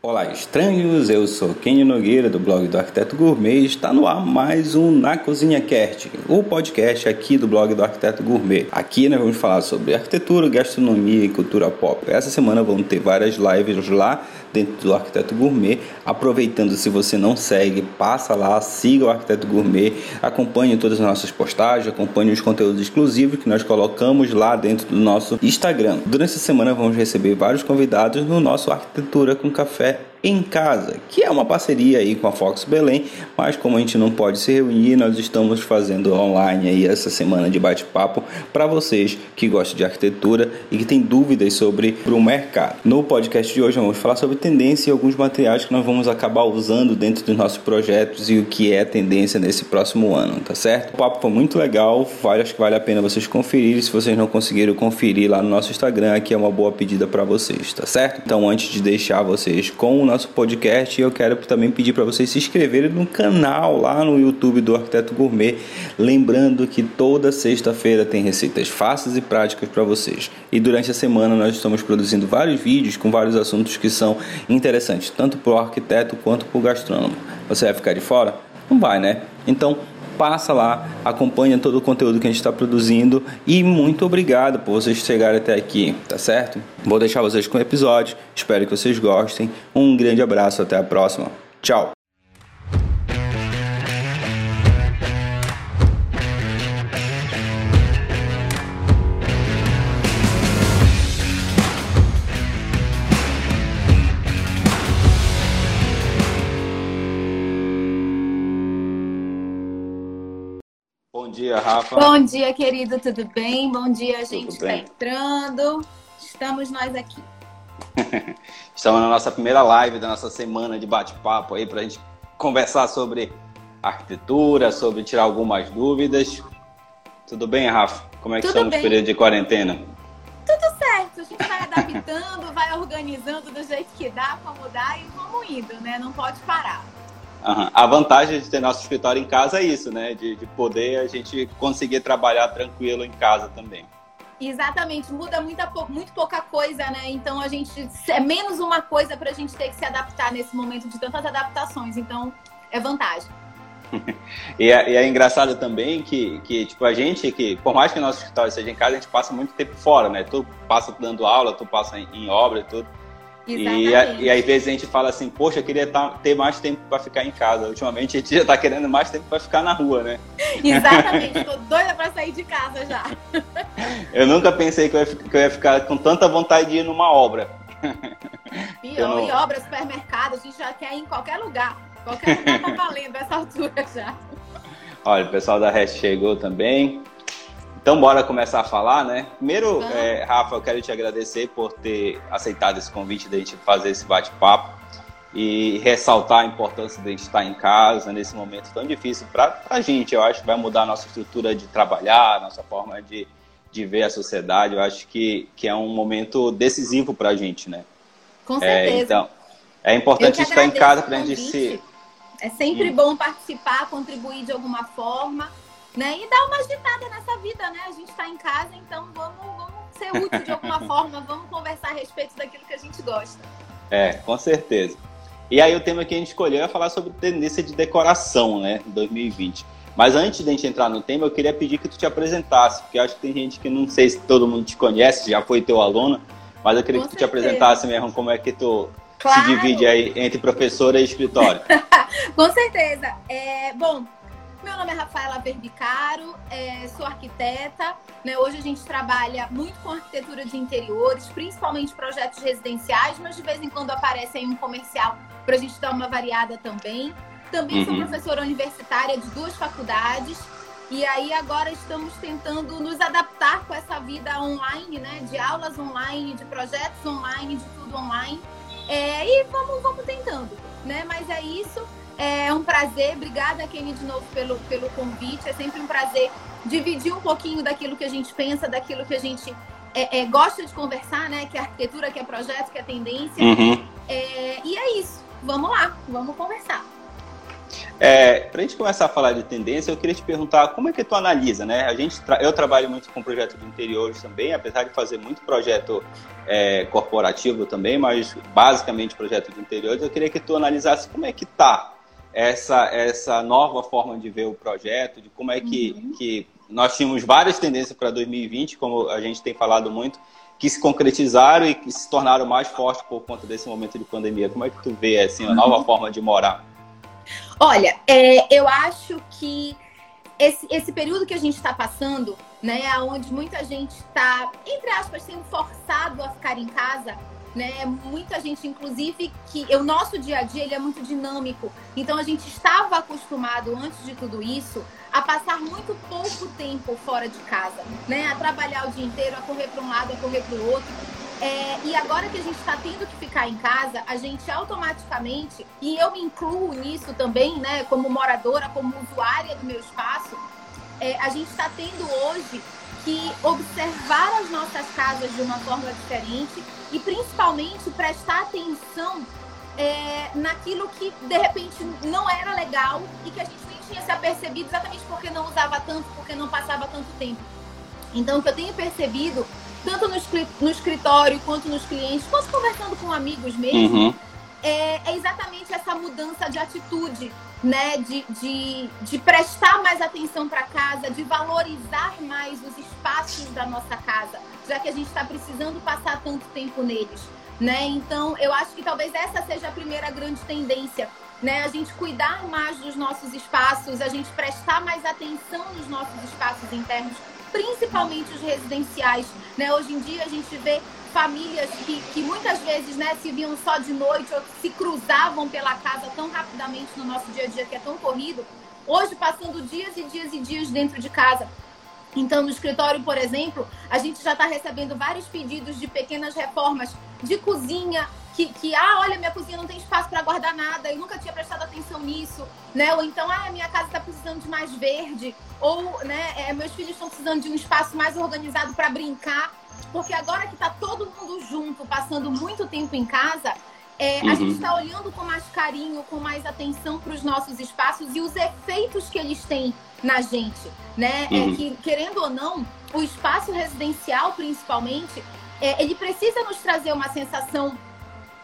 Olá, estranhos! Eu sou Kenny Nogueira do blog do Arquiteto Gourmet está no ar mais um Na Cozinha Cast, o podcast aqui do blog do Arquiteto Gourmet. Aqui nós vamos falar sobre arquitetura, gastronomia e cultura pop. Essa semana vamos ter várias lives lá dentro do Arquiteto Gourmet. Aproveitando, se você não segue, passa lá, siga o Arquiteto Gourmet, acompanhe todas as nossas postagens, acompanhe os conteúdos exclusivos que nós colocamos lá dentro do nosso Instagram. Durante essa semana vamos receber vários convidados no nosso Arquitetura com Café em casa, que é uma parceria aí com a Fox Belém, mas como a gente não pode se reunir, nós estamos fazendo online aí essa semana de bate-papo para vocês que gostam de arquitetura e que têm dúvidas sobre o mercado. No podcast de hoje vamos falar sobre tendência e alguns materiais que nós vamos acabar usando dentro dos nossos projetos e o que é tendência nesse próximo ano, tá certo? O papo foi muito legal, acho que vale a pena vocês conferirem. Se vocês não conseguiram conferir lá no nosso Instagram, aqui é uma boa pedida para vocês, tá certo? Então antes de deixar vocês com o nosso podcast, eu quero também pedir para vocês se inscreverem no canal lá no YouTube do Arquiteto Gourmet. Lembrando que toda sexta-feira tem receitas fáceis e práticas para vocês. E durante a semana nós estamos produzindo vários vídeos com vários assuntos que são interessantes, tanto para o arquiteto quanto para o gastrônomo. Você vai ficar de fora? Não vai, né? Então passa lá, acompanha todo o conteúdo que a gente está produzindo e muito obrigado por vocês chegarem até aqui, tá certo? Vou deixar vocês com o episódio, espero que vocês gostem. Um grande abraço, até a próxima. Tchau! Dia, Rafa. Bom dia, querido, tudo bem? Bom dia, a gente está entrando. Estamos nós aqui. Estamos na nossa primeira live da nossa semana de bate-papo aí para a gente conversar sobre arquitetura, sobre tirar algumas dúvidas. Tudo bem, Rafa? Como é que Tudo estamos bem. no período de quarentena? Tudo certo, a gente vai adaptando, vai organizando do jeito que dá para mudar e vamos indo, né? Não pode parar. Aham. A vantagem de ter nosso escritório em casa é isso, né? De, de poder a gente conseguir trabalhar tranquilo em casa também. Exatamente, muda muita, muito pouca coisa, né? Então a gente é menos uma coisa para a gente ter que se adaptar nesse momento de tantas adaptações. Então é vantagem. E é, e é engraçado também que, que, tipo, a gente, que por mais que nosso escritório seja em casa, a gente passa muito tempo fora, né? Tu passa dando aula, tu passa em, em obra e tudo. E, a- e às vezes a gente fala assim, poxa, eu queria tá- ter mais tempo para ficar em casa. Ultimamente a gente já tá querendo mais tempo para ficar na rua, né? Exatamente, tô doida para sair de casa já. Eu nunca pensei que eu ia, que eu ia ficar com tanta vontade de ir numa obra. Pior, não- e obra, supermercado, a gente já quer ir em qualquer lugar. Qualquer lugar tá valendo essa altura já. Olha, o pessoal da REST chegou também. Então, bora começar a falar, né? Primeiro, é, Rafa, eu quero te agradecer por ter aceitado esse convite da gente fazer esse bate-papo e ressaltar a importância de a gente estar em casa nesse momento tão difícil para a gente. Eu acho que vai mudar a nossa estrutura de trabalhar, a nossa forma de, de ver a sociedade. Eu acho que, que é um momento decisivo para a gente, né? Com É, certeza. então, é importante estar em casa para a gente se. É sempre Hum. bom participar, contribuir de alguma forma, né? E dar uma agitada nessa vida, né? A gente tá em casa, então vamos, vamos ser útil de alguma forma, vamos conversar a respeito daquilo que a gente gosta. É, com certeza. E aí o tema que a gente escolheu é falar sobre tendência de decoração, né, em 2020. Mas antes de a gente entrar no tema, eu queria pedir que tu te apresentasse, porque eu acho que tem gente que não sei se todo mundo te conhece, já foi teu aluno, mas eu queria Com que tu te certeza. apresentasse mesmo como é que tu Claro. se divide aí entre professora e escritório. Com certeza. É, bom, meu nome é Rafaela Verbicaro, é, sou arquiteta. né? Hoje a gente trabalha muito com arquitetura de interiores, principalmente projetos residenciais, mas de vez em quando aparece aí um comercial para a gente dar uma variada também. Também sou Uhum. professora universitária de duas faculdades. E aí agora estamos tentando nos adaptar com essa vida online, né? De aulas online, de projetos online, de tudo online. É, e vamos, vamos tentando, né? Mas é isso. É um prazer. Obrigada, Kenny, de novo pelo, pelo convite. É sempre um prazer dividir um pouquinho daquilo que a gente pensa, daquilo que a gente é, é, gosta de conversar, né? Que é arquitetura, que é projeto, que é tendência. Uhum. É, e é isso. Vamos lá, vamos conversar. É, para a gente começar a falar de tendência, eu queria te perguntar como é que tu analisa, né? A gente tra eu trabalho muito com projeto de interiores também, apesar de fazer muito projeto é, corporativo também, mas basicamente projeto de interiores. Eu queria que tu analisasse como é que tá essa essa nova forma de ver o projeto, de como é que, uhum. que nós tínhamos várias tendências para 2020, como a gente tem falado muito, que se concretizaram e que se tornaram mais fortes por conta desse momento de pandemia. Como é que tu vê assim a nova uhum. forma de morar? Olha, é, eu acho que esse, esse período que a gente está passando, né, onde muita gente está, entre aspas, sendo forçado a ficar em casa, né? Muita gente, inclusive, que o nosso dia a dia ele é muito dinâmico. Então a gente estava acostumado antes de tudo isso a passar muito pouco tempo fora de casa, né? A trabalhar o dia inteiro, a correr para um lado, a correr para o outro. É, e agora que a gente está tendo que ficar em casa, a gente automaticamente, e eu me incluo nisso também, né, como moradora, como usuária do meu espaço, é, a gente está tendo hoje que observar as nossas casas de uma forma diferente e principalmente prestar atenção é, naquilo que de repente não era legal e que a gente nem tinha se apercebido exatamente porque não usava tanto, porque não passava tanto tempo. Então, o que eu tenho percebido tanto no, escritório quanto nos clientes, quanto conversando com amigos mesmo, uhum. é, é, exatamente essa mudança de atitude, né? De, de, de prestar mais atenção para casa, de valorizar mais os espaços da nossa casa, já que a gente está precisando passar tanto tempo neles. Né? Então, eu acho que talvez essa seja a primeira grande tendência, né? A gente cuidar mais dos nossos espaços, a gente prestar mais atenção nos nossos espaços internos, principalmente os residenciais. Né? Hoje em dia a gente vê famílias que, que muitas vezes né, se viam só de noite ou se cruzavam pela casa tão rapidamente no nosso dia a dia que é tão corrido, hoje passando dias e dias e dias dentro de casa. Então, no escritório, por exemplo, a gente já está recebendo vários pedidos de pequenas reformas de cozinha, que, que, ah, olha, minha cozinha não tem espaço para guardar nada, eu nunca tinha prestado atenção nisso, né? Ou então, ah, minha casa está precisando de mais verde, ou, né, é, meus filhos estão precisando de um espaço mais organizado para brincar, porque agora que está todo mundo junto, passando muito tempo em casa, é, uhum. a gente está olhando com mais carinho, com mais atenção para os nossos espaços e os efeitos que eles têm na gente, né? É uhum. É que, querendo ou não, o espaço residencial, principalmente, é, ele precisa nos trazer uma sensação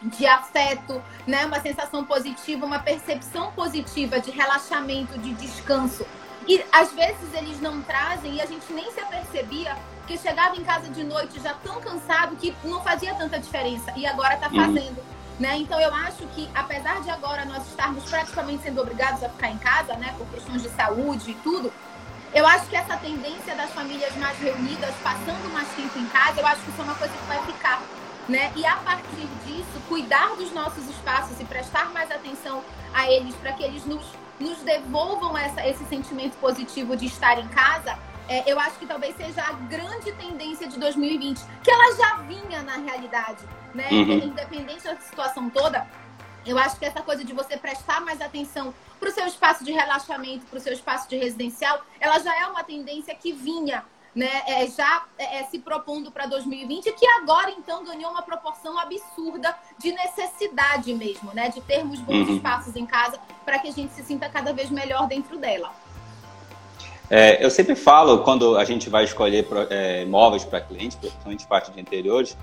de afeto, né? Uma sensação positiva, uma percepção positiva de relaxamento, de descanso. E às vezes eles não trazem e a gente nem se apercebia que chegava em casa de noite já tão cansado que não fazia tanta diferença e agora está uhum. fazendo. Uhum. Né? Então eu acho que apesar de agora nós estarmos praticamente sendo obrigados a ficar em casa, né, por questões de saúde e tudo, eu acho que essa tendência das famílias mais reunidas, passando mais tempo em casa, eu acho que isso é uma coisa que vai ficar né? E a partir disso, cuidar dos nossos espaços e prestar mais atenção a eles para que eles nos, nos devolvam essa, esse sentimento positivo de estar em casa, é, eu acho que talvez seja a grande tendência de 2020, que ela já vinha na realidade, né? Uhum. Independente da situação toda, eu acho que essa coisa de você prestar mais atenção para o seu espaço de relaxamento, para o seu espaço de residencial, ela já é uma tendência que vinha né, é, já é, é se propondo para 2020, que agora então ganhou uma proporção absurda de necessidade mesmo, né, de termos bons uhum. espaços em casa para que a gente se sinta cada vez melhor dentro dela. É, eu sempre falo, quando a gente vai escolher é, móveis para clientes, principalmente parte de interiores,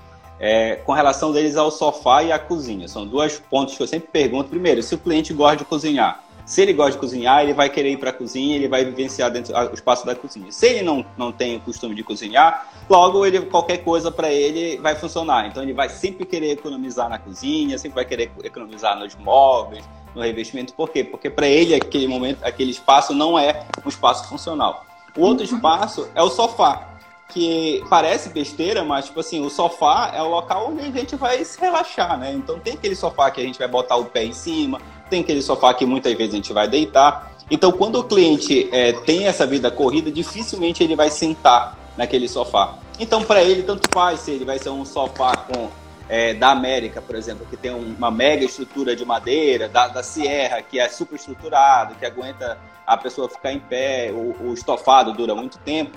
é, com relação deles ao sofá e à cozinha. São dois pontos que eu sempre pergunto. Primeiro, se o cliente gosta de cozinhar. Se ele gosta de cozinhar, ele vai querer ir para a cozinha, ele vai vivenciar dentro do espaço da cozinha. Se ele não, não tem o costume de cozinhar, logo ele, qualquer coisa para ele vai funcionar. Então ele vai sempre querer economizar na cozinha, sempre vai querer economizar nos móveis, no revestimento. Por quê? Porque para ele aquele momento, aquele espaço não é um espaço funcional. O outro uhum. espaço é o sofá que parece besteira, mas tipo assim, o sofá é o local onde a gente vai se relaxar, né? Então tem aquele sofá que a gente vai botar o pé em cima, tem aquele sofá que muitas vezes a gente vai deitar. Então, quando o cliente é, tem essa vida corrida, dificilmente ele vai sentar naquele sofá. Então, para ele, tanto faz se ele vai ser um sofá com é, da América, por exemplo, que tem uma mega estrutura de madeira, da, da Sierra, que é super estruturado, que aguenta a pessoa ficar em pé, o, o estofado dura muito tempo.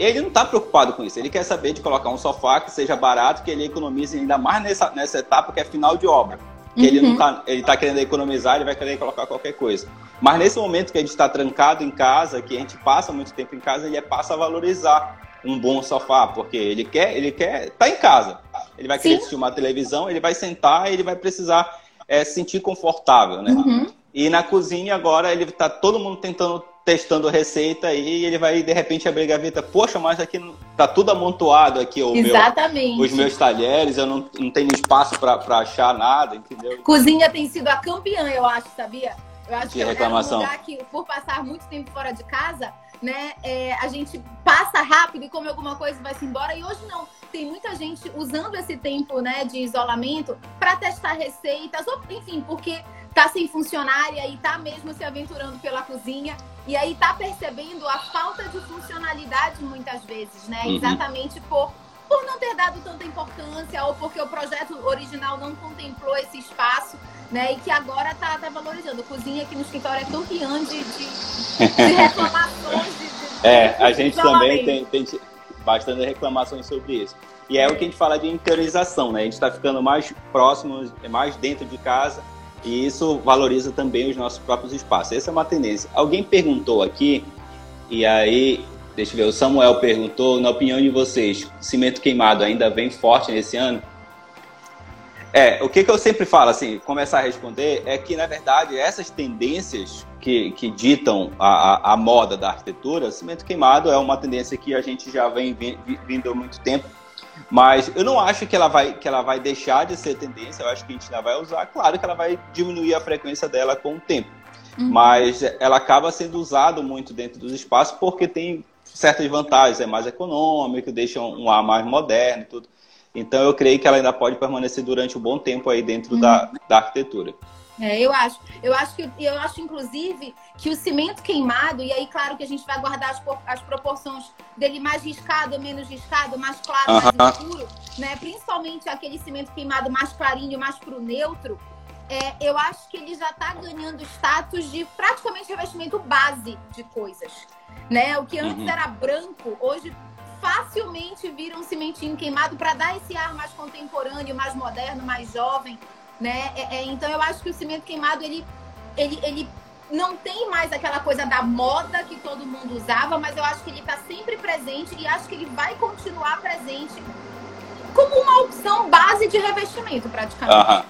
Ele não está preocupado com isso. Ele quer saber de colocar um sofá que seja barato, que ele economize ainda mais nessa, nessa etapa que é final de obra. Que uhum. ele não tá, ele tá querendo economizar, ele vai querer colocar qualquer coisa. Mas nesse momento que a gente está trancado em casa, que a gente passa muito tempo em casa, ele passa a valorizar um bom sofá, porque ele quer, ele quer tá em casa. Ele vai querer Sim. assistir uma televisão, ele vai sentar, ele vai precisar é, se sentir confortável, né? Uhum. E na cozinha agora ele tá todo mundo tentando testando receita e ele vai de repente abrir a gaveta, poxa, mas aqui tá tudo amontoado aqui o Exatamente. Meu, os meus talheres, eu não, não tenho espaço para achar nada, entendeu? Cozinha tem sido a campeã, eu acho, sabia? Eu acho de que reclamação. é um lugar que por passar muito tempo fora de casa, né, é, a gente passa rápido e come alguma coisa e vai se embora e hoje não tem muita gente usando esse tempo né, de isolamento para testar receitas, ou enfim, porque tá sem funcionária e tá mesmo se aventurando pela cozinha e aí tá percebendo a falta de funcionalidade muitas vezes, né? Uhum. Exatamente por por não ter dado tanta importância ou porque o projeto original não contemplou esse espaço, né? E que agora tá, tá valorizando. Cozinha aqui no escritório é campeã de, de, de reclamações. De, de, é, a gente também tem, tem bastante reclamações sobre isso. E é o que a gente fala de interiorização, né? A gente está ficando mais próximo, mais dentro de casa e isso valoriza também os nossos próprios espaços. Essa é uma tendência. Alguém perguntou aqui, e aí, deixa eu ver, o Samuel perguntou, na opinião de vocês, cimento queimado ainda vem forte nesse ano? É, o que, que eu sempre falo, assim, começar a responder, é que, na verdade, essas tendências que, que ditam a, a, a moda da arquitetura, cimento queimado é uma tendência que a gente já vem vindo há muito tempo mas eu não acho que ela vai que ela vai deixar de ser tendência. Eu acho que a gente ainda vai usar. Claro que ela vai diminuir a frequência dela com o tempo. Uhum. Mas ela acaba sendo usada muito dentro dos espaços porque tem certas vantagens. É mais econômico, deixa um ar mais moderno e tudo. Então eu creio que ela ainda pode permanecer durante um bom tempo aí dentro uhum. da, da arquitetura. É, eu acho. Eu acho que eu acho, inclusive, que o cimento queimado, e aí, claro que a gente vai guardar as, as proporções dele mais riscado, menos riscado, mais claro, uh -huh. mais escuro, né? Principalmente aquele cimento queimado mais clarinho, mais pro neutro. É, eu acho que ele já está ganhando status de praticamente revestimento base de coisas. Né? O que antes uhum. era branco, hoje facilmente vira um cimentinho queimado para dar esse ar mais contemporâneo, mais moderno, mais jovem né? É, é, então eu acho que o cimento queimado ele, ele, ele não tem mais aquela coisa da moda que todo mundo usava, mas eu acho que ele está sempre presente e acho que ele vai continuar presente como uma opção base de revestimento, praticamente.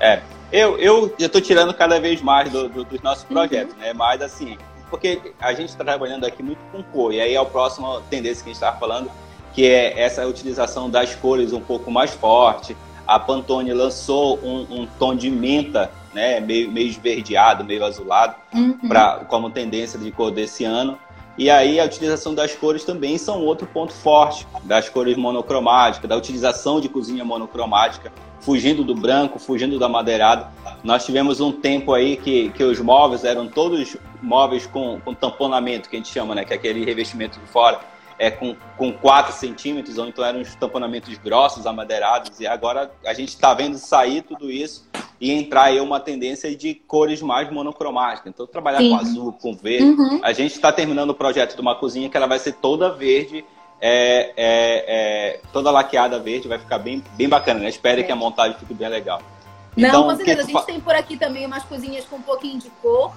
É, eu, eu estou tirando cada vez mais do, do, dos nossos uhum. projetos, uhum. né? Mas assim, porque a gente está trabalhando aqui muito com cor, e aí é a próxima tendência que a gente estava falando, que é essa utilização das cores um pouco mais forte, a Pantone lançou um, um tom de menta, né, meio, meio esverdeado, meio azulado, uhum. pra, como tendência de cor desse ano. E aí a utilização das cores também são outro ponto forte, das cores monocromáticas, da utilização de cozinha monocromática, fugindo do branco, fugindo da madeirada. Nós tivemos um tempo aí que, que os móveis eram todos móveis com, com tamponamento, que a gente chama, né, que é aquele revestimento de fora é, com, com 4 centímetros, ou então eram os tamponamentos grossos, amadeirados, e agora a gente está vendo sair tudo isso e entrar aí uma tendência de cores mais monocromáticas. Então, trabalhar Sim. com azul, com verde. Uhum. A gente está terminando o projeto de uma cozinha que ela vai ser toda verde, é, é, é, toda laqueada verde, vai ficar bem, bem bacana, né? Espere é. que a montagem fique bem legal. Não, então, com certeza. A gente tem por aqui também umas cozinhas com um pouquinho de cor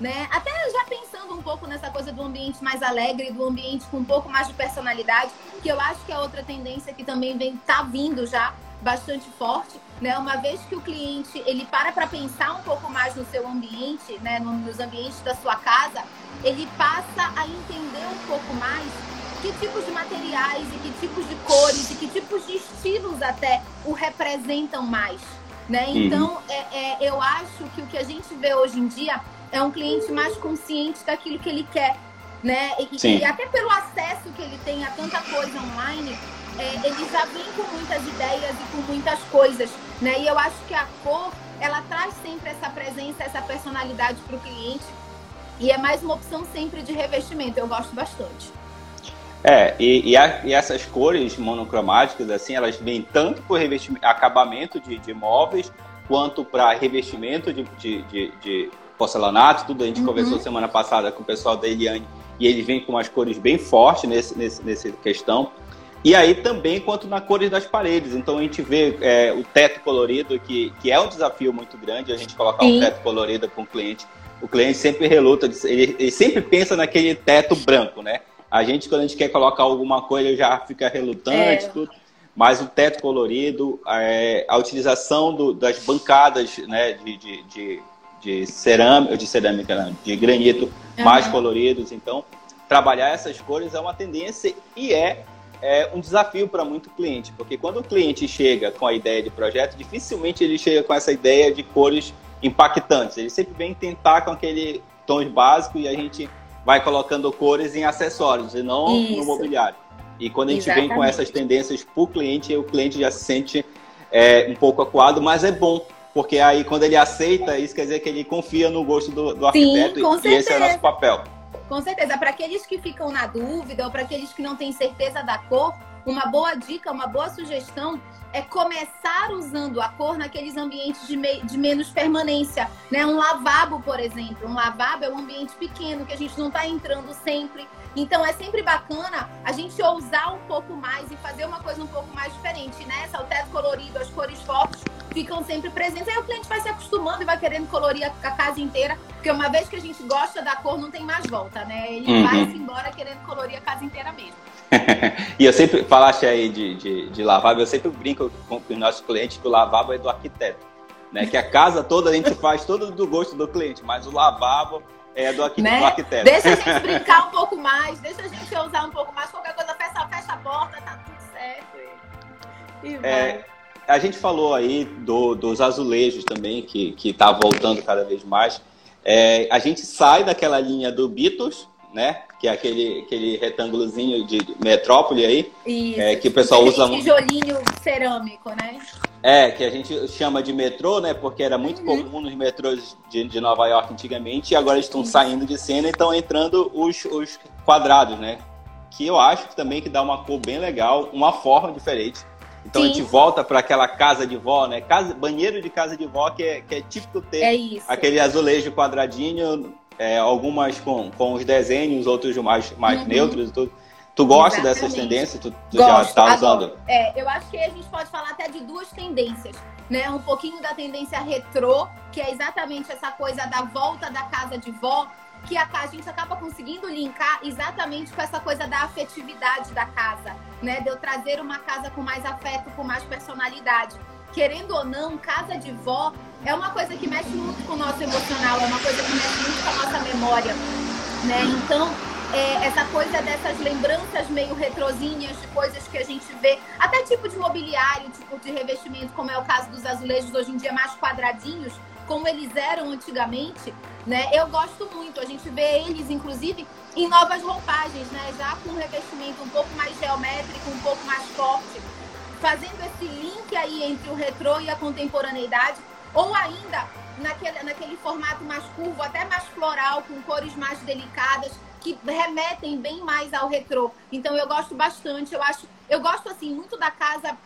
né? Até já pensando um pouco nessa coisa do ambiente mais alegre, do ambiente com um pouco mais de personalidade, que eu acho que é outra tendência que também vem tá vindo já bastante forte, né? Uma vez que o cliente ele para para pensar um pouco mais no seu ambiente, né? Nos ambientes da sua casa, ele passa a entender um pouco mais que tipos de materiais e que tipos de cores e que tipos de estilos até o representam mais, né? Uhum. Então, é, é, eu acho que o que a gente vê hoje em dia é um cliente mais consciente daquilo que ele quer, né? E, e até pelo acesso que ele tem a tanta coisa online, é, ele já vem com muitas ideias e com muitas coisas, né? E eu acho que a cor, ela traz sempre essa presença, essa personalidade para o cliente. E é mais uma opção sempre de revestimento. Eu gosto bastante. É, e, e, a, e essas cores monocromáticas, assim, elas vêm tanto por revestimento, acabamento de, de móveis, quanto para revestimento de, de, de porcelanato, tudo. A gente uhum. conversou semana passada com o pessoal da Eliane e ele vem com umas cores bem fortes nesse, nesse, nessa questão. E aí também quanto na cores das paredes. Então a gente vê é, o teto colorido, que, que é um desafio muito grande, a gente colocar Sim. um teto colorido com o cliente. o cliente sempre reluta, ele, ele sempre pensa naquele teto branco, né? A gente, quando a gente quer colocar alguma coisa, já fica relutante, é. tudo. Mas o teto colorido, é, a utilização do, das bancadas né, de, de, de, de cerâmica, de cerâmica, não, de granito uhum. mais coloridos. Então, trabalhar essas cores é uma tendência e é, é um desafio para muito cliente, porque quando o cliente chega com a ideia de projeto, dificilmente ele chega com essa ideia de cores impactantes. Ele sempre vem tentar com aquele tom básico e a gente vai colocando cores em acessórios e não Isso. no mobiliário. E quando a gente Exatamente. vem com essas tendências para o cliente, o cliente já se sente é, um pouco acuado, mas é bom, porque aí quando ele aceita, isso quer dizer que ele confia no gosto do, do arquiteto Sim, e esse é o nosso papel. Com certeza. Para aqueles que ficam na dúvida ou para aqueles que não têm certeza da cor, uma boa dica, uma boa sugestão é começar usando a cor naqueles ambientes de, me, de menos permanência. Né? Um lavabo, por exemplo. Um lavabo é um ambiente pequeno que a gente não está entrando sempre. Então é sempre bacana a gente ousar um pouco mais e fazer uma coisa um pouco mais diferente, né? O teto colorido, as cores fortes ficam sempre presentes. Aí o cliente vai se acostumando e vai querendo colorir a casa inteira, porque uma vez que a gente gosta da cor, não tem mais volta, né? Ele uhum. vai se embora querendo colorir a casa inteira mesmo. e eu sempre, falaste aí de, de, de lavabo, eu sempre brinco com os nossos clientes que o lavabo é do arquiteto. Né, que a casa toda a gente faz tudo do gosto do cliente, mas o lavabo é do, aqui, né? do arquiteto. Deixa a gente brincar um pouco mais, deixa a gente usar um pouco mais, qualquer coisa, fecha, fecha a porta, tá tudo certo. E, é, a gente falou aí do, dos azulejos também, que, que tá voltando cada vez mais. É, a gente sai daquela linha do Beatles, né? Que é aquele, aquele retângulozinho de metrópole aí. Isso. É, que o pessoal usa muito. tijolinho cerâmico, né? É, que a gente chama de metrô, né? Porque era muito uhum. comum nos metrôs de, de Nova York antigamente, e agora estão saindo de cena e estão entrando os, os quadrados, né? Que eu acho que também que dá uma cor bem legal, uma forma diferente. Então Sim. a gente volta para aquela casa de vó, né? Casa, banheiro de casa de vó, que é, que é típico ter é aquele azulejo quadradinho, é, algumas com, com os desenhos, outros mais, mais uhum. neutros e tudo. Tu gosta Exatamente. dessas tendências? Tu, tu já está usando? É, eu acho que a gente pode falar até de duas tendências. Né? Um pouquinho da tendência retrô, que é exatamente essa coisa da volta da casa de vó, que a, a gente acaba conseguindo linkar exatamente com essa coisa da afetividade da casa, né? De eu trazer uma casa com mais afeto, com mais personalidade. Querendo ou não, casa de vó é uma coisa que mexe muito com o nosso emocional, é uma coisa que mexe muito com a nossa memória, né? Então, é, essa coisa dessas lembranças meio retrozinhas de coisas que a gente vê, até tipo de mobiliário, tipo de revestimento, como é o caso dos azulejos hoje em dia mais quadradinhos, como eles eram antigamente, né? Eu gosto muito. A gente vê eles, inclusive, em novas roupagens, né? Já com um revestimento um pouco mais geométrico, um pouco mais forte, fazendo esse link aí entre o retrô e a contemporaneidade, ou ainda naquele, naquele formato mais curvo, até mais floral, com cores mais delicadas que remetem bem mais ao retrô. Então eu gosto bastante, eu acho, eu gosto assim muito da casa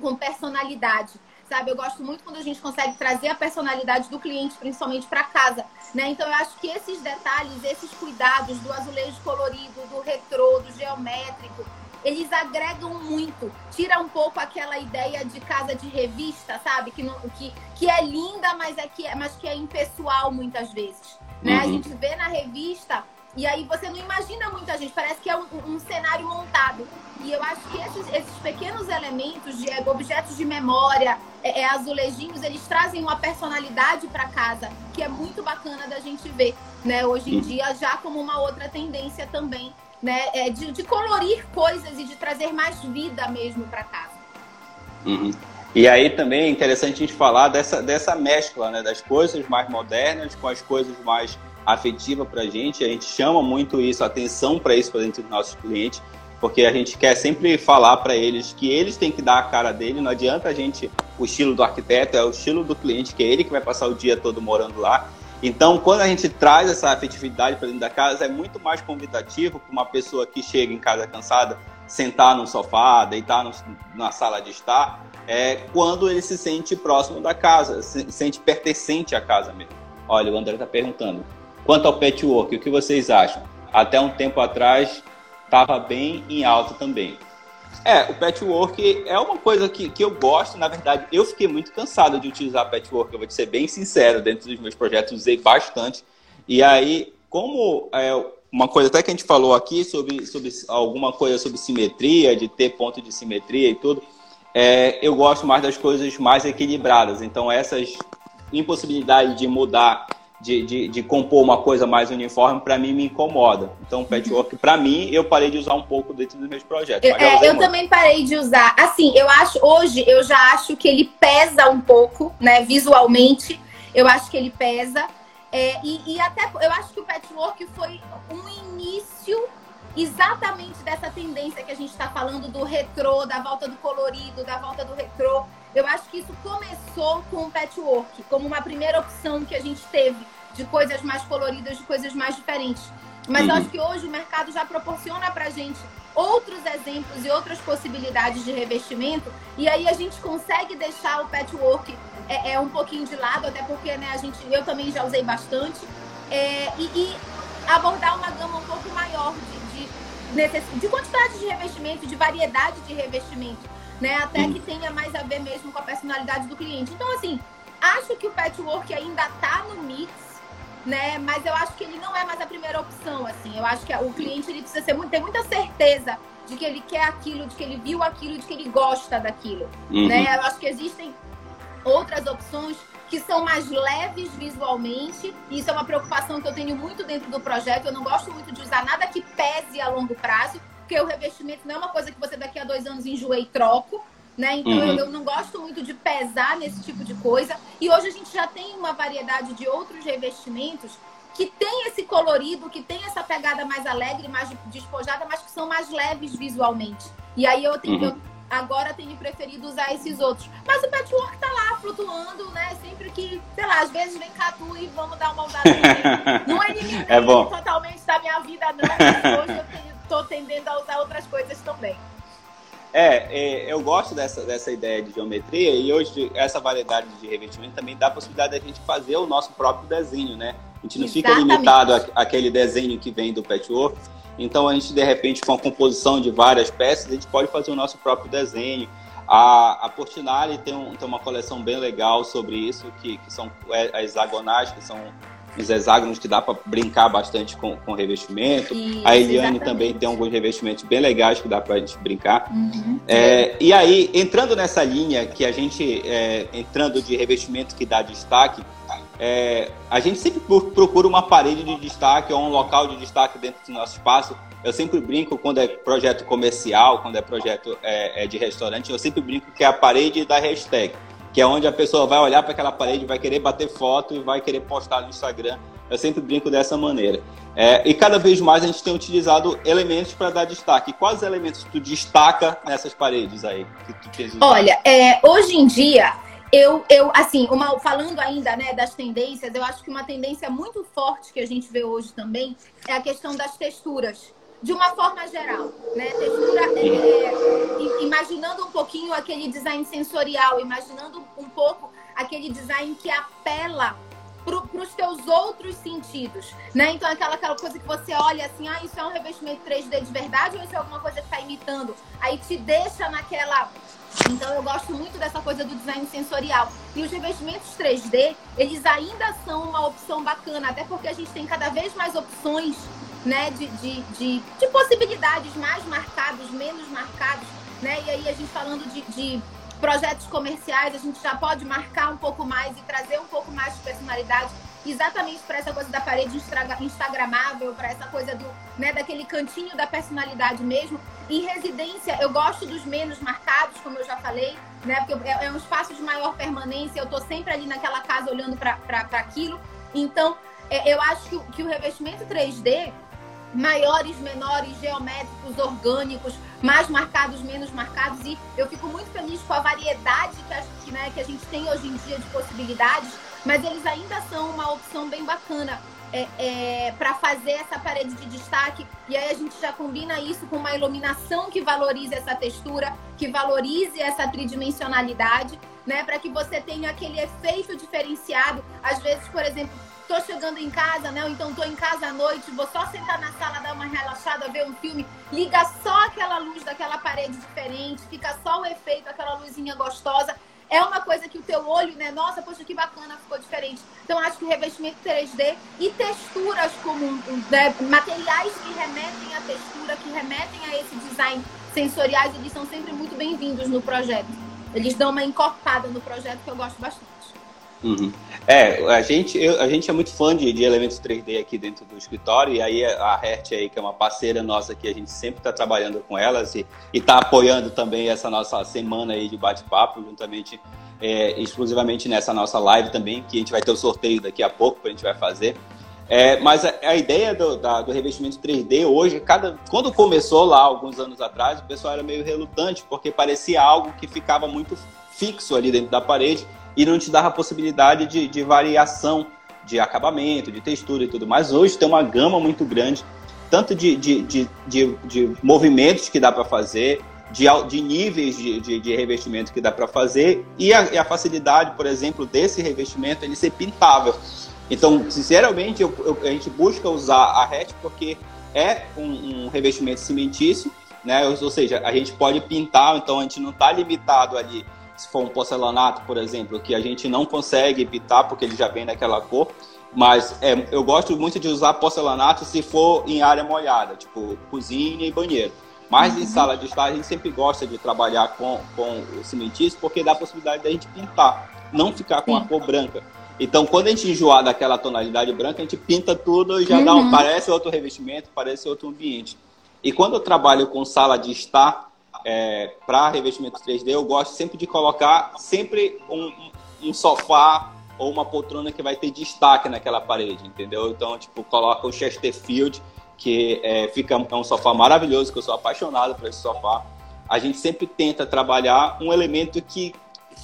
com personalidade. Sabe, eu gosto muito quando a gente consegue trazer a personalidade do cliente, principalmente para casa, né? Então eu acho que esses detalhes, esses cuidados do azulejo colorido, do retrô, do geométrico, eles agregam muito. Tira um pouco aquela ideia de casa de revista, sabe? Que, não, que, que é linda, mas, é que, mas que é impessoal muitas vezes. Né? Uhum. A gente vê na revista e aí você não imagina muita gente, parece que é um, um cenário montado. E eu acho que esses, esses pequenos elementos de é, objetos de memória, é, é, azulejinhos, eles trazem uma personalidade para casa que é muito bacana da gente ver, né? Hoje em dia já como uma outra tendência também, né? É, de, de colorir coisas e de trazer mais vida mesmo para casa. Uhum. E aí também é interessante a gente falar dessa, dessa mescla, né? Das coisas mais modernas com as coisas mais afetiva para a gente. A gente chama muito isso, atenção para isso para dentro dos nossos clientes, porque a gente quer sempre falar para eles que eles têm que dar a cara dele. Não adianta a gente o estilo do arquiteto, é o estilo do cliente, que é ele que vai passar o dia todo morando lá. Então, quando a gente traz essa afetividade para dentro da casa, é muito mais convidativo para uma pessoa que chega em casa cansada sentar no sofá, deitar no, na sala de estar, é quando ele se sente próximo da casa, se sente pertencente à casa mesmo. Olha, o André está perguntando. Quanto ao patchwork, o que vocês acham? Até um tempo atrás estava bem em alta também. É, o patchwork é uma coisa que, que eu gosto, na verdade, eu fiquei muito cansado de utilizar patchwork, eu vou te ser bem sincero, dentro dos meus projetos usei bastante, E aí, como é, uma coisa até que a gente falou aqui sobre, sobre alguma coisa sobre simetria, de ter ponto de simetria e tudo, é, eu gosto mais das coisas mais equilibradas. Então, essas impossibilidades de mudar, de, de, de compor uma coisa mais uniforme, para mim me incomoda. Então, patchwork, para mim, eu parei de usar um pouco dentro dos meus projetos. Eu, é, eu também parei de usar. Assim, eu acho, hoje, eu já acho que ele pesa um pouco, né, visualmente. Eu acho que ele pesa. É, e, e até eu acho que o patchwork foi um início exatamente dessa tendência que a gente está falando do retrô, da volta do colorido, da volta do retrô. Eu acho que isso começou com o patchwork, como uma primeira opção que a gente teve de coisas mais coloridas, de coisas mais diferentes. Mas uhum. eu acho que hoje o mercado já proporciona para a gente outros exemplos e outras possibilidades de revestimento, e aí a gente consegue deixar o patchwork é, é um pouquinho de lado, até porque né, a gente, eu também já usei bastante, é, e, e, abordar uma gama um pouco maior de, de, de quantidade de revestimento, de variedade de revestimento né? Até que tenha mais a ver mesmo com a personalidade do cliente. Então, assim, acho que o patchwork ainda tá no mix, né? Mas eu acho que ele não é mais a primeira opção, assim. Eu acho que o cliente ele precisa ser muito, ter muita certeza de que ele quer aquilo, de que ele viu aquilo, de que ele gosta daquilo, uhum. né? Eu acho que existem outras opções que são mais leves visualmente. E isso é uma preocupação que eu tenho muito dentro do projeto. Eu não gosto muito de usar nada que pese a longo prazo porque o revestimento não é uma coisa que você daqui a dois anos enjoa e troco. Né? Então uhum. eu, eu, não gosto muito de pesar nesse tipo de coisa. E hoje a gente já tem uma variedade de outros revestimentos que tem esse colorido, que tem essa pegada mais alegre, mais despojada, mas que são mais leves visualmente. E aí eu, tenho, uhum. eu agora tenho preferido usar esses outros. Mas o patchwork tá lá flutuando, né? Sempre que, sei lá, às vezes vem cá tu e vamos dar uma usada. não eliminei é bom. totalmente da minha vida, não. Mas hoje eu tenho estou tendendo a usar outras coisas também. É, é, eu gosto dessa, dessa ideia de geometria e hoje essa variedade de revestimento também dá a possibilidade da gente fazer o nosso próprio desenho, né? A gente não Exatamente. fica limitado àquele desenho que vem do patchwork. Então a gente, de repente, com a composição de várias peças, a gente pode fazer o nosso próprio desenho. A, a Portinari tem, um, tem uma coleção bem legal sobre isso, que, que são é, as hexagonais, que são os hexágonos que dá para brincar bastante com, com revestimento. Isso, a Eliane exatamente. também tem alguns revestimentos bem legais que dá para a gente brincar. Uhum. É, e aí, entrando nessa linha que a gente, é, entrando de revestimento que dá destaque, é, a gente sempre procura uma parede de destaque ou um local de destaque dentro do nosso espaço. Eu sempre brinco quando é projeto comercial, quando é projeto é, é de restaurante, eu sempre brinco que é a parede da hashtag que é onde a pessoa vai olhar para aquela parede, vai querer bater foto e vai querer postar no Instagram. Eu sempre brinco dessa maneira. É, e cada vez mais a gente tem utilizado elementos para dar destaque. Quais elementos tu destaca nessas paredes aí? Olha, é, hoje em dia, eu, eu assim, uma, falando ainda né, das tendências, eu acho que uma tendência muito forte que a gente vê hoje também é a questão das texturas de uma forma geral, né? Textura, é, é, imaginando um pouquinho aquele design sensorial, imaginando um pouco aquele design que apela para os teus outros sentidos, né? Então aquela, aquela coisa que você olha assim, ah, isso é um revestimento 3D de verdade ou isso é alguma coisa que está imitando? Aí te deixa naquela então eu gosto muito dessa coisa do design sensorial. E os revestimentos 3D, eles ainda são uma opção bacana, até porque a gente tem cada vez mais opções né, de, de, de, de possibilidades mais marcados, menos marcados, né? E aí a gente falando de, de projetos comerciais, a gente já pode marcar um pouco mais e trazer um pouco mais de personalidade exatamente para essa coisa da parede instagramável, para essa coisa do, né, daquele cantinho da personalidade mesmo. Em residência, eu gosto dos menos marcados, como eu já falei, né, porque é, é um espaço de maior permanência, eu estou sempre ali naquela casa olhando para aquilo. Então, é, eu acho que, que o revestimento 3D maiores, menores, geométricos, orgânicos, mais marcados, menos marcados. E eu fico muito feliz com a variedade que a, que, né, que a gente tem hoje em dia de possibilidades, mas eles ainda são uma opção bem bacana. É, é, para fazer essa parede de destaque. E aí a gente já combina isso com uma iluminação que valorize essa textura, que valorize essa tridimensionalidade, né? Para que você tenha aquele efeito diferenciado. Às vezes, por exemplo, tô chegando em casa, né? Ou então tô em casa à noite, vou só sentar na sala, dar uma relaxada, ver um filme, liga só aquela luz daquela parede diferente, fica só o efeito, aquela luzinha gostosa. É uma coisa que o teu olho, né? Nossa, poxa, que bacana, ficou diferente. Então, acho que o revestimento 3D e texturas como né, materiais que remetem à textura, que remetem a esse design sensoriais, eles são sempre muito bem-vindos no projeto. Eles dão uma encorpada no projeto que eu gosto bastante. Uhum. É, a gente, eu, a gente é muito fã de, de, elementos 3D aqui dentro do escritório, e aí a Hert aí, que é uma parceira nossa que a gente sempre está trabalhando com elas e está apoiando também essa nossa semana aí de bate-papo, juntamente, é, exclusivamente nessa nossa live também, que a gente vai ter o sorteio daqui a pouco, que a gente vai fazer. É, mas a, a ideia do, da, do, revestimento 3D hoje, cada, quando começou lá alguns anos atrás, o pessoal era meio relutante, porque parecia algo que ficava muito fixo ali dentro da parede e não te dava a possibilidade de, de variação de acabamento, de textura e tudo mais. Hoje tem uma gama muito grande, tanto de, de, de, de, de movimentos que dá para fazer, de, de níveis de, de, de, revestimento que dá para fazer e a, e a, facilidade, por exemplo, desse revestimento ele ser pintável. Então, sinceramente, eu, eu, a gente busca usar a RET porque é um, um revestimento cimentício, né? Ou, ou, seja, a gente pode pintar, então a gente não está limitado ali se for um porcelanato, por exemplo, que a gente não consegue pintar porque ele já vem naquela cor. Mas é, eu gosto muito de usar porcelanato se for em área molhada, tipo cozinha e banheiro. Mas uhum. em sala de estar a gente sempre gosta de trabalhar com, com o cimentício porque dá a possibilidade da gente pintar, não ficar com Sim. a cor branca. Então, quando a gente enjoar daquela tonalidade branca, a gente pinta tudo e já uhum. dá um, uhum. parece outro revestimento, parece outro ambiente. E quando eu trabalho com sala de estar, é, para revestimento 3D, eu gosto sempre de colocar sempre um, um, sofá ou uma poltrona que vai ter destaque naquela parede, entendeu? Então, tipo, coloca o Chesterfield, que é, fica, é um sofá maravilhoso, que eu sou apaixonado por esse sofá. A gente sempre tenta trabalhar um elemento que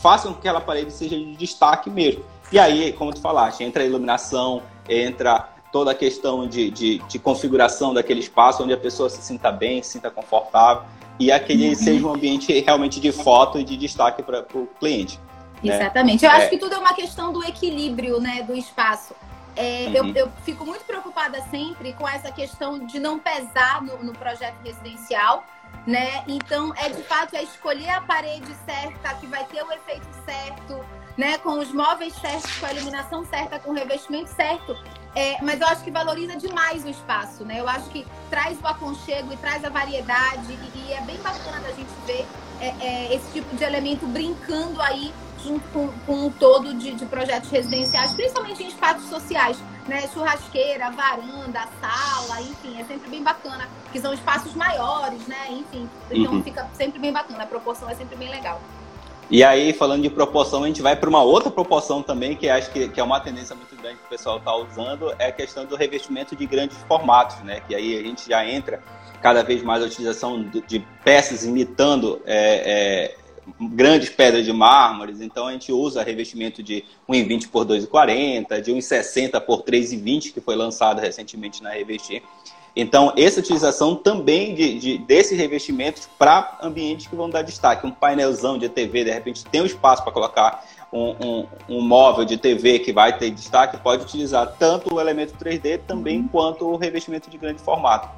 faça com que aquela parede seja de destaque mesmo. E aí, como tu falaste, entra a iluminação, entra toda a questão de, de, de configuração daquele espaço onde a pessoa se sinta bem, se sinta confortável e aquele uhum. seja um ambiente realmente de foto e de destaque para o cliente. Né? Exatamente. Eu é. acho que tudo é uma questão do equilíbrio né, do espaço. É, uhum. eu, eu, fico muito preocupada sempre com essa questão de não pesar no, no, projeto residencial, né? Então, é de fato é escolher a parede certa, que vai ter o efeito certo, né? Com os móveis certos, com a iluminação certa, com o revestimento certo. É, mas eu acho que valoriza demais o espaço, né? Eu acho que traz o aconchego e traz a variedade e, e é bem bacana da gente ver é, é, esse tipo de elemento brincando aí junto com, com um todo de, de, projetos residenciais, principalmente em espaços sociais, né? Churrasqueira, varanda, sala, enfim, é sempre bem bacana, que são espaços maiores, né? Enfim, então uhum. fica sempre bem bacana, a proporção é sempre bem legal. E aí, falando de proporção, a gente vai para uma outra proporção também, que acho que, que é uma tendência muito grande que o pessoal está usando, é a questão do revestimento de grandes formatos, né? Que aí a gente já entra cada vez mais a utilização de peças imitando é, é, grandes pedras de mármores. Então a gente usa revestimento de 1,20 por 2,40, de 1,60 por 3,20, que foi lançado recentemente na Revestir. Então, essa utilização também de, de desses revestimentos para ambientes que vão dar destaque. Um painelzão de TV, de repente, tem um espaço para colocar um, um, um, móvel de TV que vai ter destaque, pode utilizar tanto o elemento 3D também uhum. quanto o revestimento de grande formato.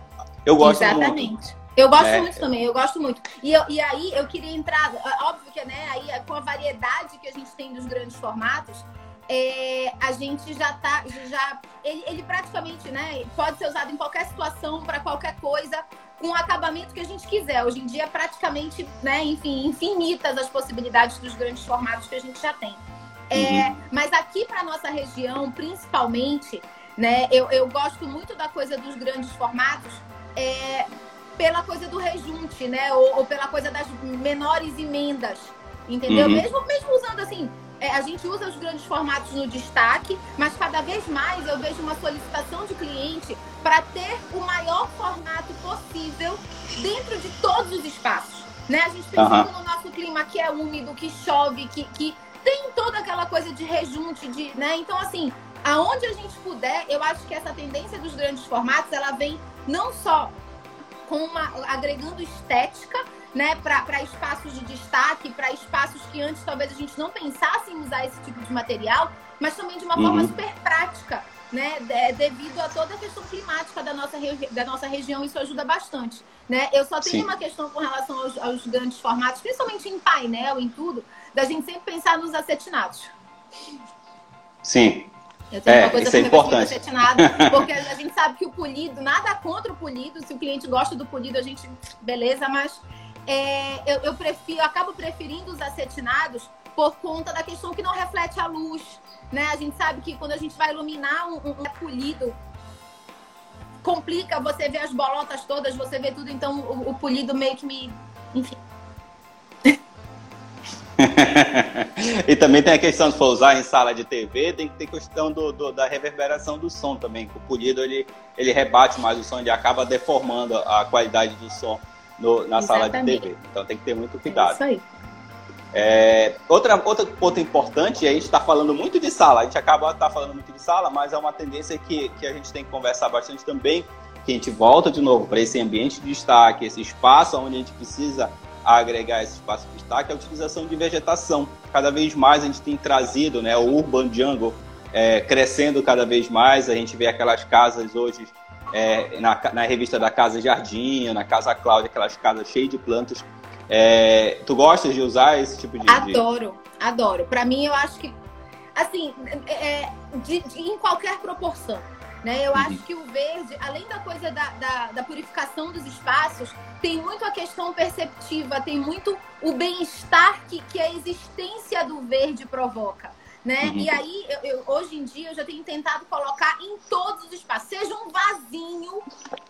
Eu gosto Exatamente. muito. Eu gosto é. muito também, eu gosto muito. E, eu, e aí eu queria entrar, óbvio que né, aí com a variedade que a gente tem dos grandes formatos, é, a gente já tá, já ele, ele, praticamente, né, pode ser usado em qualquer situação para qualquer coisa, com o acabamento que a gente quiser. Hoje em dia, praticamente, né, enfim, infinitas as possibilidades dos grandes formatos que a gente já tem. É, uhum. Mas aqui para nossa região, principalmente, né, eu, eu gosto muito da coisa dos grandes formatos. É, pela coisa do rejunte, né? Ou, ou, pela coisa das menores emendas. Entendeu? Uhum. Mesmo, mesmo usando assim, é, a gente usa os grandes formatos no destaque, mas cada vez mais eu vejo uma solicitação de cliente para ter o maior formato possível dentro de todos os espaços. Né? A gente pensando uhum. no nosso clima que é úmido, que chove, que, que tem toda aquela coisa de rejunte, de, né? Então, assim, aonde a gente puder, eu acho que essa tendência dos grandes formatos, ela vem não só com uma, agregando estética, né, para espaços de destaque, para espaços que antes talvez a gente não pensasse em usar esse tipo de material, mas também de uma uhum. forma super prática, né, devido a toda a questão climática da nossa, da nossa região, isso ajuda bastante, né? Eu só tenho Sim. uma questão com relação aos, aos, grandes formatos, principalmente em painel, em tudo, da gente sempre pensar nos acetinados. Sim. Eu tenho É, uma coisa isso é importante. acetinado, porque a gente sabe que o polido, nada contra o polido, se o cliente gosta do polido, a gente, beleza, mas é, eu, eu prefiro, eu acabo preferindo os acetinados por conta da questão que não reflete a luz, né? A gente sabe que quando a gente vai iluminar um, um polido, complica, você vê as bolotas todas, você vê tudo, então o, o polido meio que me, enfim. e também tem a questão, se for usar em sala de TV, tem que ter questão do, do- da reverberação do som também. O polido ele, ele rebate mais o som, ele acaba deformando a qualidade do som no- na sala de Exatamente. TV. Então tem que ter muito É cuidado. isso aí. É, outra, outro ponto importante, a gente está falando muito de sala, a gente acaba tá falando muito de sala, mas é uma tendência que, que a gente tem que conversar bastante também, que a gente volta de novo para esse ambiente de destaque, esse espaço onde a gente precisa agregar esse espaço de destaque, é a utilização de vegetação. Cada vez mais a gente tem trazido né, o Urban Jungle é, crescendo cada vez mais, a gente vê aquelas casas hoje é, na, na revista da Casa Jardim, na Casa Cláudia, aquelas casas cheias de plantas. É, tu gostas de usar esse tipo de. de- Adoro, adoro. Pra mim, eu acho que, assim, é, de- de- em qualquer proporção. Né? Eu Uhum. acho que o verde, além da coisa da, da, da purificação dos espaços, tem muito a questão perceptiva, tem muito o bem-estar que, que a existência do verde provoca. Né? Uhum. E aí, eu- eu- hoje em dia, eu já tenho tentado colocar em todos os espaços, seja um vasinho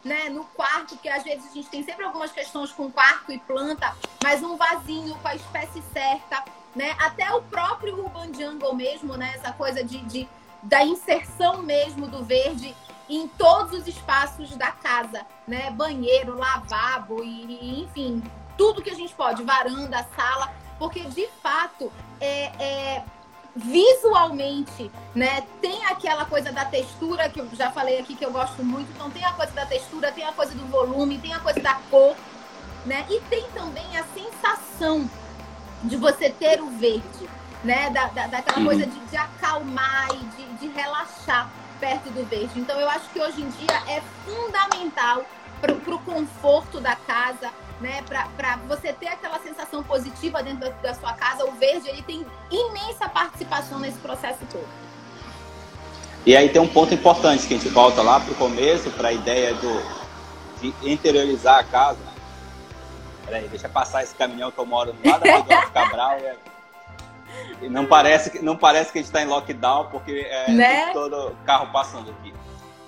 né, no quarto, que às vezes a gente tem sempre algumas questões com quarto e planta, mas um vasinho com a espécie certa, né? Até o próprio Urban Jungle mesmo, né? Essa coisa de, de- da inserção mesmo do verde em todos os espaços da casa, né? Banheiro, lavabo e, enfim, tudo que a gente pode, varanda, sala, porque de fato é, é visualmente, né? Tem aquela coisa da textura que eu já falei aqui que eu gosto muito. Então tem a coisa da textura, tem a coisa do volume, tem a coisa da cor, né? E tem também a sensação de você ter o verde, né? Da, da- daquela Uhum. coisa de, de acalmar e de, de relaxar perto do verde. Então eu acho que hoje em dia é fundamental para o conforto da casa, né? Para você ter aquela sensação positiva dentro da, da sua casa, o verde ele tem imensa participação nesse processo todo. E aí tem um ponto importante que a gente volta lá pro começo, para a ideia do, de interiorizar a casa. Peraí, deixa eu passar esse caminhão que eu moro no lado da Pedro Cabral. E, e não, parece, que- não parece que a gente está em lockdown, porque é Né? o todo carro passando aqui.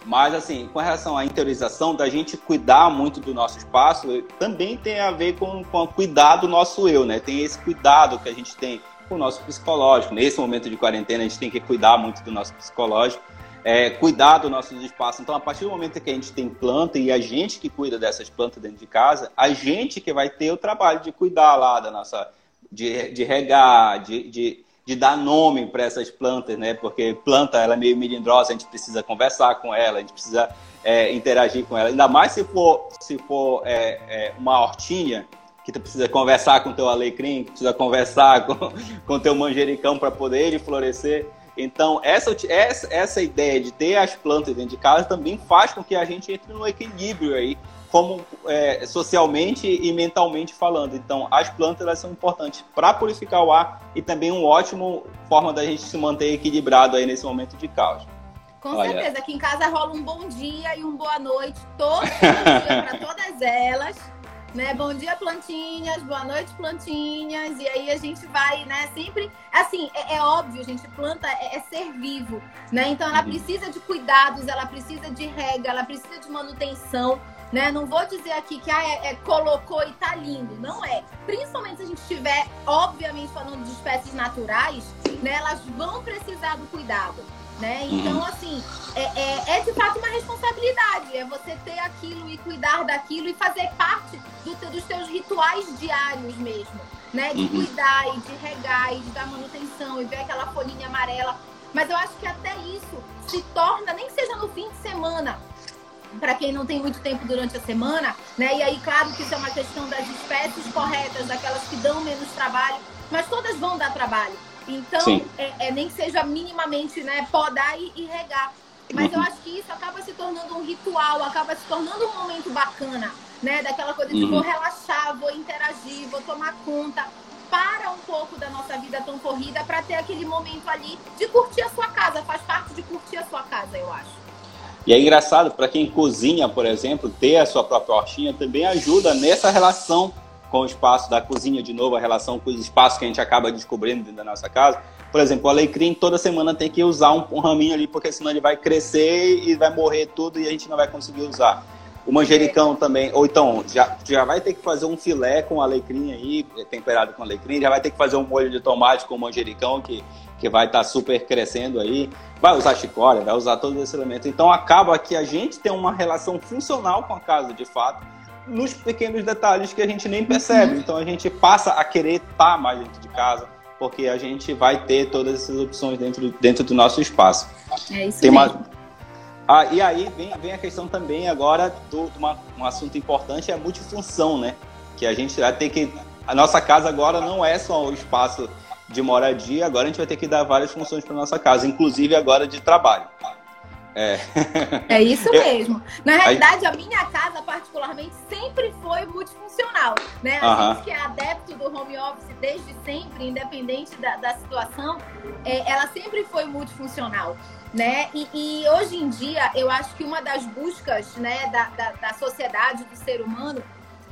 Mas, assim, com relação à interiorização, da gente cuidar muito do nosso espaço, também tem a ver com, com cuidar do nosso eu, né? Tem esse cuidado que a gente tem com o nosso psicológico. Nesse momento de quarentena, a gente tem que cuidar muito do nosso psicológico, é, cuidar dos nossos espaços. Então, a partir do momento que a gente tem planta e a gente que cuida dessas plantas dentro de casa, a gente que vai ter o trabalho de cuidar lá da nossa. de, de regar, de, de, de dar nome para essas plantas, né? Porque planta ela é meio melindrosa, a gente precisa conversar com ela, a gente precisa é, interagir com ela. Ainda mais se for, se for é, é, uma hortinha, que tu precisa conversar com teu alecrim, que precisa conversar com com teu manjericão para poder ele florescer. Então, essa, essa, essa ideia de ter as plantas dentro de casa também faz com que a gente entre no equilíbrio aí, como é, socialmente e mentalmente falando. Então, as plantas elas são importantes para purificar o ar e também uma ótima forma da gente se manter equilibrado aí nesse momento de caos. Com Olha. certeza, aqui em casa rola um bom dia e um boa noite, todo dia para todas elas. Né? Bom dia, plantinhas, boa noite, plantinhas. E aí a gente vai, né? Sempre. Assim, é, é óbvio, gente, planta é, é ser vivo, né? Então ela Uhum. precisa de cuidados, ela precisa de rega, ela precisa de manutenção. Né? Não vou dizer aqui que ah, é, é colocou e tá lindo. Não é. Principalmente se a gente estiver, obviamente, falando de espécies naturais, né? Elas vão precisar do cuidado. Né? Então, Uhum. assim, é, é, é de fato uma responsabilidade. É você ter aquilo e cuidar daquilo e fazer parte do dos teus rituais diários mesmo. Né? De Uhum. cuidar e de regar e de dar manutenção e ver aquela folhinha amarela. Mas eu acho que até isso se torna, nem que seja no fim de semana, para quem não tem muito tempo durante a semana, né? E aí, claro que isso é uma questão das espécies corretas, daquelas que dão menos trabalho, mas todas vão dar trabalho. Então, é, é nem que seja minimamente, né, podar e, e regar. Mas eu Uhum. acho que isso acaba se tornando um ritual, acaba se tornando um momento bacana, né? Daquela coisa de Uhum. vou relaxar, vou interagir, vou tomar conta. para um pouco da nossa vida tão corrida para ter aquele momento ali de curtir a sua casa. Faz parte de curtir a sua casa, eu acho. E é engraçado, para quem cozinha, por exemplo, ter a sua própria hortinha também ajuda nessa relação com o espaço da cozinha, de novo, a relação com os espaços que a gente acaba descobrindo dentro da nossa casa. Por exemplo, o alecrim toda semana tem que usar um, um raminho ali, porque senão ele vai crescer e vai morrer tudo e a gente não vai conseguir usar. O manjericão também, ou então, já, já vai ter que fazer um filé com alecrim aí, temperado com alecrim, já vai ter que fazer um molho de tomate com manjericão, que, que vai estar tá super crescendo aí. Vai usar chicória, vai usar todos esses elementos. Então acaba que a gente tem uma relação funcional com a casa, de fato, nos pequenos detalhes que a gente nem percebe. Uhum. Então a gente passa a querer estar mais dentro de casa, porque a gente vai ter todas essas opções dentro, dentro do nosso espaço. É isso Tem. Uma... Ah, e aí vem, vem a questão também agora do uma, um assunto importante é a multifunção, né? Que a gente vai ter que a nossa casa agora não é só o espaço de moradia, agora a gente vai ter que dar várias funções para nossa casa, inclusive agora de trabalho. É. é isso mesmo. Na realidade, a minha casa, particularmente, sempre foi multifuncional. Né? A uh -huh. gente que é adepto do home office desde sempre, independente da, da situação, é, ela sempre foi multifuncional. Né? E, e, hoje em dia, eu acho que uma das buscas né, da, da, da sociedade, do ser humano,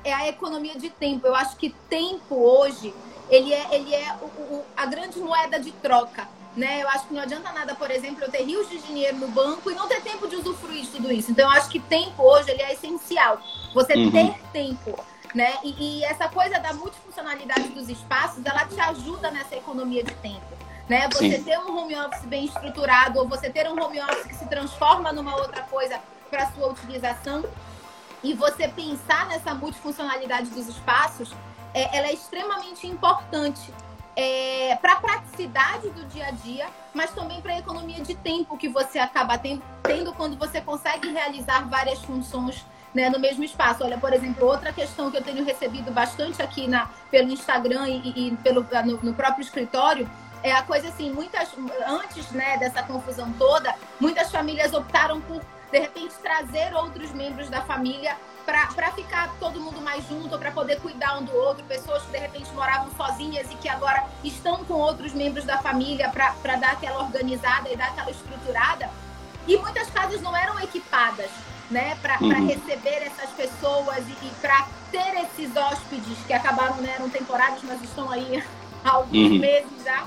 é a economia de tempo. Eu acho que tempo hoje ele é, ele é o, o, a grande moeda de troca. Né? Eu acho que não adianta nada, por exemplo, eu ter rios de dinheiro no banco e não ter tempo de usufruir de tudo isso. Então, eu acho que tempo hoje ele é essencial. Você uhum. ter tempo. Né? E, e, essa coisa da multifuncionalidade dos espaços, ela te ajuda nessa economia de tempo. Né? Você Sim. ter um home office bem estruturado, ou você ter um home office que se transforma numa outra coisa para sua utilização, e você pensar nessa multifuncionalidade dos espaços, é, ela é extremamente importante é, para a praticidade do dia a dia, mas também para a economia de tempo que você acaba tendo, tendo quando você consegue realizar várias funções né, no mesmo espaço. Olha, por exemplo, outra questão que eu tenho recebido bastante aqui na, pelo Instagram e, e pelo, no, no, próprio escritório é a coisa assim, muitas antes né, dessa confusão toda, muitas famílias optaram por de repente trazer outros membros da família para ficar todo mundo mais junto, para poder cuidar um do outro, pessoas que de repente moravam sozinhas e que agora estão com outros membros da família para dar aquela organizada e dar aquela estruturada. E muitas casas não eram equipadas né, para uhum. receber essas pessoas e, e para ter esses hóspedes que acabaram, né, eram temporários, mas estão aí há alguns uhum. meses já.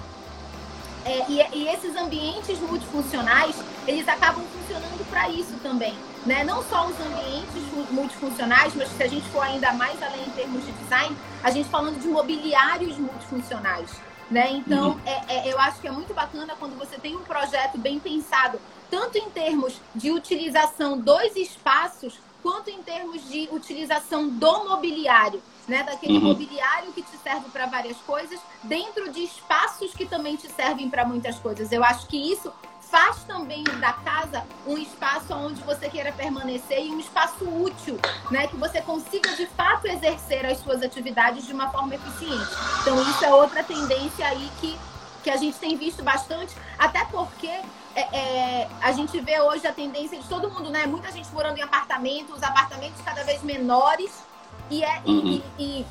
É, e, e, esses ambientes multifuncionais, eles acabam funcionando para isso também. Né? Não só os ambientes multifuncionais, mas se a gente for ainda mais além em termos de design, a gente falando de mobiliários multifuncionais. Né? Então, uhum. é, é, eu acho que é muito bacana quando você tem um projeto bem pensado, tanto em termos de utilização dos espaços, quanto em termos de utilização do mobiliário né? Daquele uhum. mobiliário que te serve para várias coisas, dentro de espaços que também te servem para muitas coisas. Eu acho que isso faz também da casa um espaço onde você queira permanecer e um espaço útil, né? Que você consiga de fato exercer as suas atividades de uma forma eficiente. Então isso é outra tendência aí que, que a gente tem visto bastante, até porque é, é, a gente vê hoje a tendência de todo mundo, né? Muita gente morando em apartamentos, apartamentos cada vez menores e, é, uhum. e, e,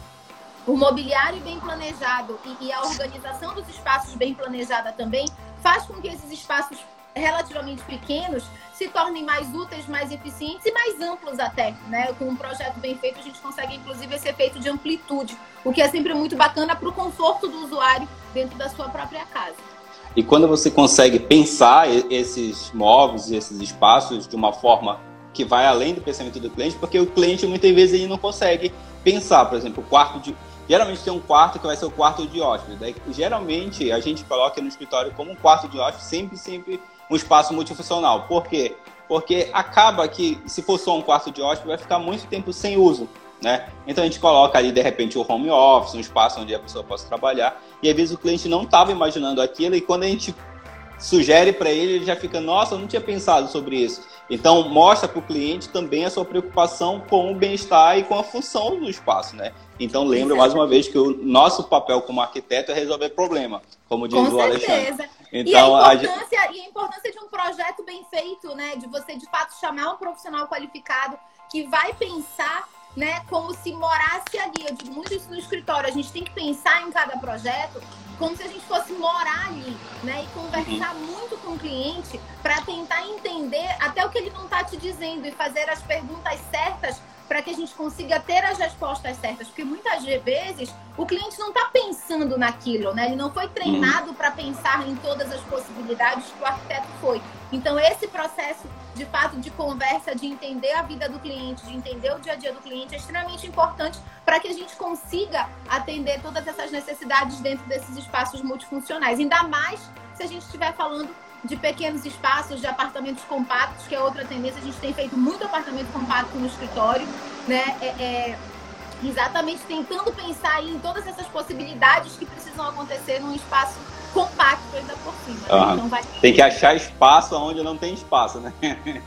o mobiliário bem planejado e, e, a organização dos espaços bem planejada também faz com que esses espaços relativamente pequenos se tornem mais úteis, mais eficientes e mais amplos até, né? Com um projeto bem feito a gente consegue inclusive esse efeito de amplitude, o que é sempre muito bacana para o conforto do usuário dentro da sua própria casa. E quando você consegue pensar esses móveis, esses espaços de uma forma que vai além do pensamento do cliente, porque o cliente muitas vezes ele não consegue pensar, por exemplo, o quarto de geralmente tem um quarto que vai ser o quarto de hóspede. Daí, geralmente a gente coloca no escritório como um quarto de hóspede, sempre sempre um espaço multifuncional. Por quê? Porque acaba que se for só um quarto de hóspede vai ficar muito tempo sem uso. Né? Então a gente coloca ali de repente o home office, um espaço onde a pessoa possa trabalhar, e às vezes o cliente não estava imaginando aquilo, e quando a gente sugere para ele, ele já fica, nossa, eu não tinha pensado sobre isso. Então, mostra para o cliente também a sua preocupação com o bem-estar e com a função do espaço, né? Então, lembra mais uma vez que o nosso papel como arquiteto é resolver problema, como diz com o Alexandre. Então, e, a importância, a... e a importância de um projeto bem feito, né? De você, de fato, chamar um profissional qualificado que vai pensar né, como se morasse ali. Eu digo muito isso no escritório. A gente tem que pensar em cada projeto como se a gente fosse morar ali, né? E conversar uhum. muito com o cliente para tentar entender até o que ele não está te dizendo e fazer as perguntas certas para que a gente consiga ter as respostas certas, porque muitas vezes o cliente não está pensando naquilo, né? Ele não foi treinado uhum. para pensar em todas as possibilidades que o arquiteto foi. Então esse processo de fato de conversa, de entender a vida do cliente, de entender o dia a dia do cliente é extremamente importante para que a gente consiga atender todas essas necessidades dentro desses espaços multifuncionais. Ainda mais se a gente estiver falando de pequenos espaços, de apartamentos compactos, que é outra tendência. A gente tem feito muito apartamento compacto no escritório, né? É, é, exatamente tentando pensar em todas essas possibilidades que precisam acontecer num espaço compacto ainda por cima. Né? Então vai... Tem que achar espaço onde não tem espaço, né?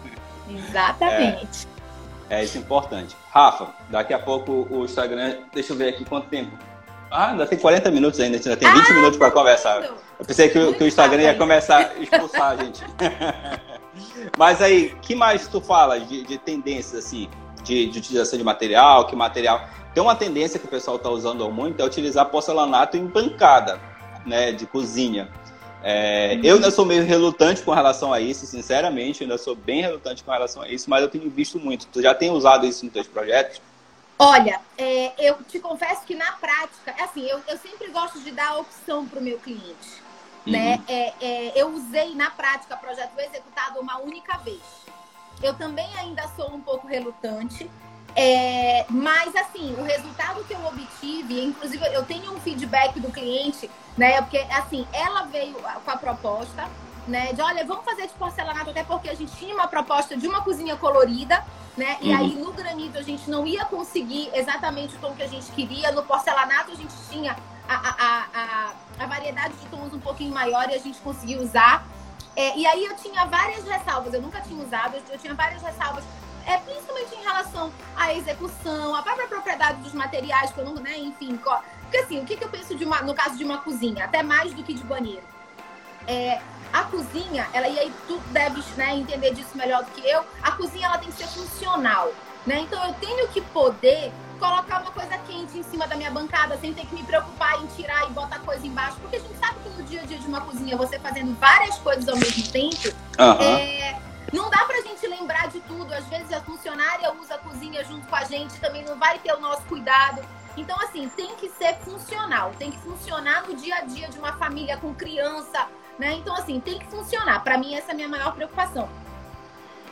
Exatamente. É, é isso importante. Rafa, daqui a pouco o Instagram. Deixa eu ver aqui quanto tempo. Ah, ainda tem 40 minutos ainda, ainda tem 20 ah, minutos para conversar. Eu pensei que, que, o Instagram ia começar a expulsar a gente. Mas aí, que mais tu fala de, de tendências, assim, de, de, utilização de material, que material... Tem uma tendência que o pessoal está usando muito, é utilizar porcelanato em bancada, né, de cozinha. É, uhum. Eu ainda sou meio relutante com relação a isso, sinceramente, eu ainda sou bem relutante com relação a isso, mas eu tenho visto muito. Tu já tem usado isso nos teus projetos? Olha, é, eu te confesso que na prática, é assim, eu, eu sempre gosto de dar opção para o meu cliente. Uhum. Né? É, é, eu usei na prática projeto executado uma única vez. Eu também ainda sou um pouco relutante, é, mas assim, o resultado que eu obtive, inclusive eu tenho um feedback do cliente, né? Porque assim, ela veio com a proposta, né? De olha, vamos fazer de porcelanato, até porque a gente tinha uma proposta de uma cozinha colorida né? E uhum. aí no granito a gente não ia conseguir exatamente o tom que a gente queria. No porcelanato a gente tinha a, a, a, a variedade de tons um pouquinho maior e a gente conseguiu usar. É, e aí eu tinha várias ressalvas, eu nunca tinha usado, eu tinha várias ressalvas, é, principalmente em relação à execução, à própria propriedade dos materiais, que eu não, né, enfim. Porque assim, o que, que eu penso de uma, no caso de uma cozinha, até mais do que de banheiro? É, a cozinha, ela e aí tu deves né, entender disso melhor do que eu, a cozinha ela tem que ser funcional, né? Então eu tenho que poder colocar uma coisa quente em cima da minha bancada sem ter que me preocupar em tirar e botar coisa embaixo, porque a gente sabe que no dia a dia de uma cozinha você fazendo várias coisas ao mesmo tempo, uhum. é, não dá pra gente lembrar de tudo. Às vezes a funcionária usa a cozinha junto com a gente, também não vai ter o nosso cuidado. Então, assim, tem que ser funcional, tem que funcionar no dia a dia de uma família com criança, né? Então, assim, tem que funcionar. Para mim, essa é a minha maior preocupação.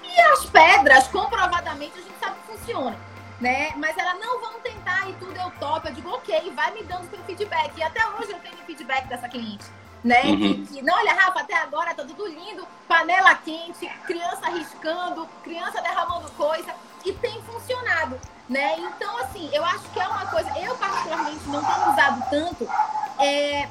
E as pedras, comprovadamente, a gente sabe que funcionam. Né? Mas elas não vão tentar e tudo eu topo. Eu digo, ok, vai me dando seu feedback. E até hoje eu tenho feedback dessa cliente. Né? Uhum. Que, que, não, olha, Rafa, até agora tá tudo lindo, panela quente, criança riscando, criança derramando coisa, e tem funcionado, né? Então, assim, eu acho que é uma coisa, eu particularmente não tenho usado tanto, é,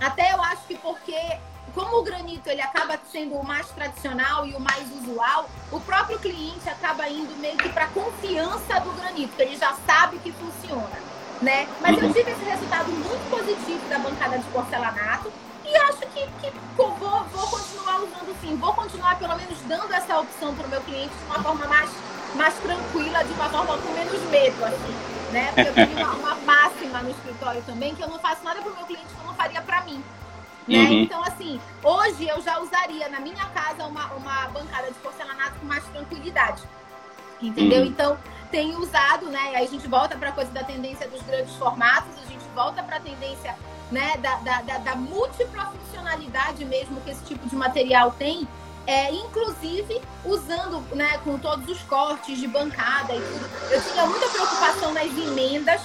até eu acho que porque como o granito ele acaba sendo o mais tradicional e o mais usual, o próprio cliente acaba indo meio que para confiança do granito, ele já sabe que funciona, né? Mas eu tive esse resultado muito positivo da bancada de porcelanato e acho que, que vou, vou continuar usando sim, vou continuar pelo menos dando essa opção para o meu cliente de uma forma mais, mais tranquila, de uma forma com menos medo, assim né? Porque eu tenho uma, uma, máxima no escritório também que eu não faço nada para o meu cliente que eu não faria para mim. Né? Uhum. Então, assim, hoje eu já usaria na minha casa uma, uma bancada de porcelanato com mais tranquilidade. Entendeu? Uhum. Então, tenho usado, né? Aí a gente volta para a coisa da tendência dos grandes formatos, a gente volta para a tendência né, da, da, da, da múltipla funcionalidade mesmo que esse tipo de material tem é, inclusive usando né, com todos os cortes de bancada e tudo. Eu tinha muita preocupação nas emendas,